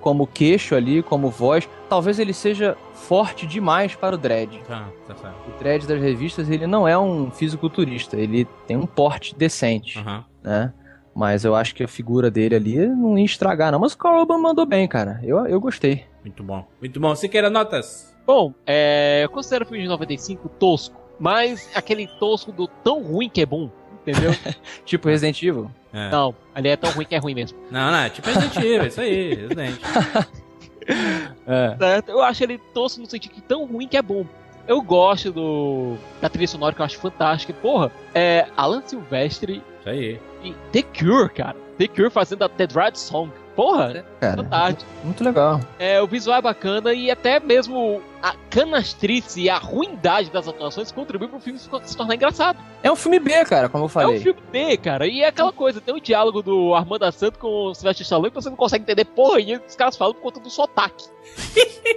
como queixo ali, como voz. Talvez ele seja forte demais para o Dredd. tá, tá certo. O Dredd das revistas, ele não é um fisiculturista, ele tem um porte decente, Aham. né? Mas eu acho que a figura dele ali não ia estragar, não. Mas o Carl Urban mandou bem, cara. Eu, eu gostei. Muito bom. Muito bom. Se queira notas. Bom, é, eu considero o filme de 95 tosco, mas aquele tosco do tão ruim que é bom, entendeu? Tipo Resident Evil. É. Não, ali é tão ruim que é ruim mesmo. Não, não, é tipo Resident Evil, isso aí, Resident. É. certo? Eu acho ele tosco no sentido que tão ruim que é bom. Eu gosto do da trilha sonora que eu acho fantástica. Porra, é Alan Silvestre Isso aí. e The Cure, cara. The Cure fazendo a The Dread Song. Porra, Cara, fantástico. muito legal. É, o visual é bacana e até mesmo a canastrice e a ruindade das atuações contribuem pro filme se tornar engraçado. É um filme B, cara, como eu É falei. um filme B, cara. E é aquela coisa, tem o diálogo do Armando Assanto com o Sylvester Stallone que você não consegue entender porra nenhuma que os caras falam por conta do sotaque.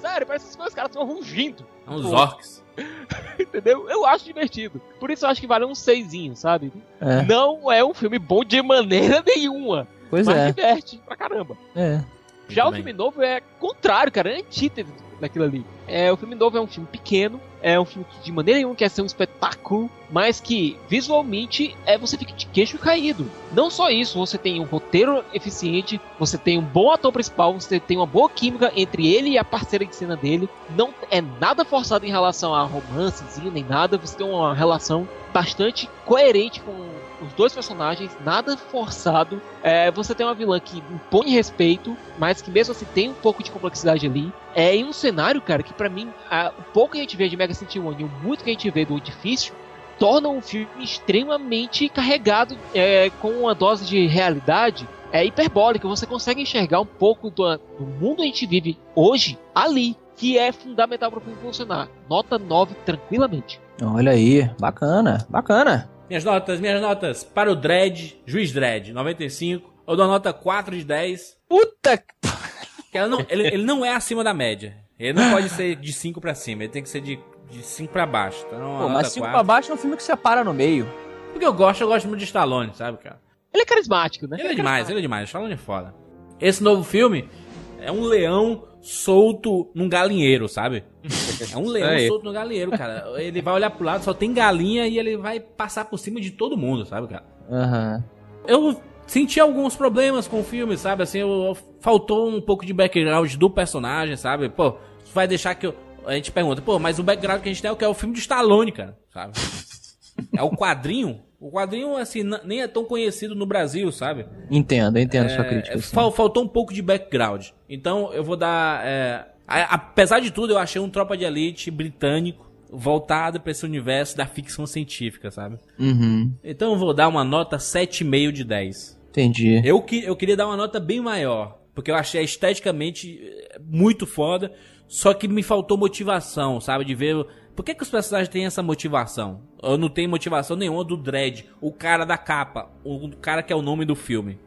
Sério, parece que os caras estão rugindo, É uns orcs. entendeu? Eu acho divertido. Por isso eu acho que vale um seisinho, sabe? É. Não é um filme bom de maneira nenhuma, Pois mas é. diverte pra caramba. É. Já o bem. filme novo é contrário, cara, é antítese daquilo ali. É, o filme novo é um filme pequeno, é um filme que de maneira nenhuma quer ser um espetáculo, mas que visualmente é você fica de queixo caído. Não só isso, você tem um roteiro eficiente, você tem um bom ator principal, você tem uma boa química entre ele e a parceira de cena dele. Não é nada forçado em relação a romancezinho nem nada, você tem uma relação bastante coerente com os dois personagens, nada forçado. É, você tem uma vilã que impõe respeito, mas que mesmo assim tem um pouco de complexidade ali. É em um cenário, cara, que pra mim, a- o pouco que a gente vê de Mega City One e o muito que a gente vê do Edifício tornam um filme extremamente carregado é, com uma dose de realidade é hiperbólica. Você consegue enxergar um pouco do, do mundo que a gente vive hoje ali, que é fundamental para o filme funcionar. Nota 9 tranquilamente. Olha aí, bacana, bacana. Minhas notas, minhas notas. Para o Dredd, Juiz Dredd, 95. Eu dou nota 4 de 10. Puta que. Não- ele, ele não é acima da média. Ele não pode ser de 5 pra cima, ele tem que ser de, de 5 pra baixo. Então, Pô, mas 5 4. pra baixo é um filme que separa no meio. Porque eu gosto, eu gosto muito de Stallone, sabe, cara? Ele é carismático, né? Ele é demais, ele é demais. Stallone é foda. Esse novo filme é um leão solto num galinheiro, sabe? É um leão Aí. solto no galinheiro, cara. Ele vai olhar pro lado, só tem galinha e ele vai passar por cima de todo mundo, sabe, cara? Aham. Eu senti alguns problemas com o filme, sabe? Assim, eu- faltou um pouco de background do personagem, sabe? Pô, vai deixar que eu. A gente pergunta, pô, mas o background que a gente tem é o que é o filme de Stallone, cara, sabe? É o quadrinho. O quadrinho, assim, nem é tão conhecido no Brasil, sabe? Entendo, entendo sua É, crítica. é, sim. fal- faltou um pouco de background. Então eu vou dar. é, a- apesar de tudo, eu achei um Tropa de Elite britânico voltado pra esse universo da ficção científica, sabe? Uhum. Então eu vou dar uma nota 7,5 de 10. Entendi. Eu, que, eu queria dar uma nota bem maior, porque eu achei esteticamente eh, muito foda, só que me faltou motivação, sabe? De ver. Por que, que os personagens têm essa motivação? Eu não tenho motivação nenhuma do Dredd, o cara da capa, o cara que é o nome do filme.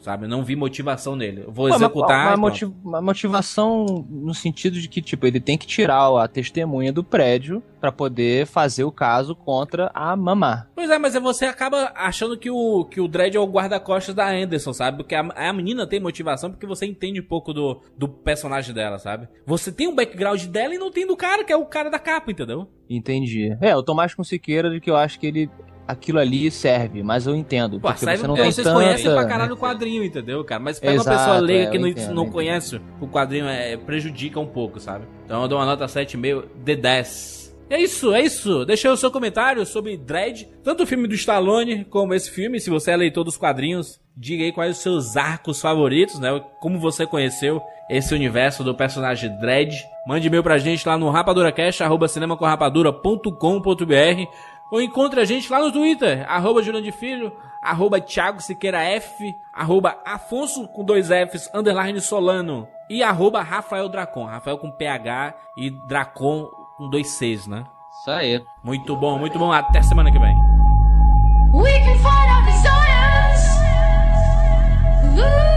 Sabe? Eu não vi motivação nele. Eu vou Pô, mas- executar. Pronto. uma motivação no sentido de que, tipo, ele tem que tirar a testemunha do prédio pra poder fazer o caso contra a mamá. Pois é, mas você acaba achando que o, que o Dredd é o guarda-costas da Anderson, sabe? Porque a, a menina tem motivação porque você entende um pouco do, do personagem dela, sabe? Você tem um background dela e não tem do cara, que é o cara da capa, entendeu? Entendi. É, eu tô mais com o Siqueira de que eu acho que ele. Aquilo ali serve, mas eu entendo. Pô, porque você não é, tem vocês tanta... conhecem pra caralho o quadrinho, entendeu, cara? Mas pega uma Exato, pessoa leiga é, que não, entendo, não conhece o quadrinho, é, prejudica um pouco, sabe? Então eu dou uma nota 7,5 de 10. É isso, é isso. Deixa aí o seu comentário sobre Dredd, tanto o filme do Stallone como esse filme. Se você é leitor dos quadrinhos, diga aí quais os seus arcos favoritos, né? Como você conheceu esse universo do personagem Dredd. Mande e-mail pra gente lá no rapaduracast, arroba cinemacorrapadura.com.br ou encontra a gente lá no Twitter, arroba Jurandir Filho, arroba Thiago Siqueira F, arroba Afonso com dois Fs, underline Solano, e arroba Rafael Dracon, Rafael com PH e Dracon com dois Cs, né? Isso aí. Muito bom, muito bom. Até semana que vem. We can fight our desires. Ooh.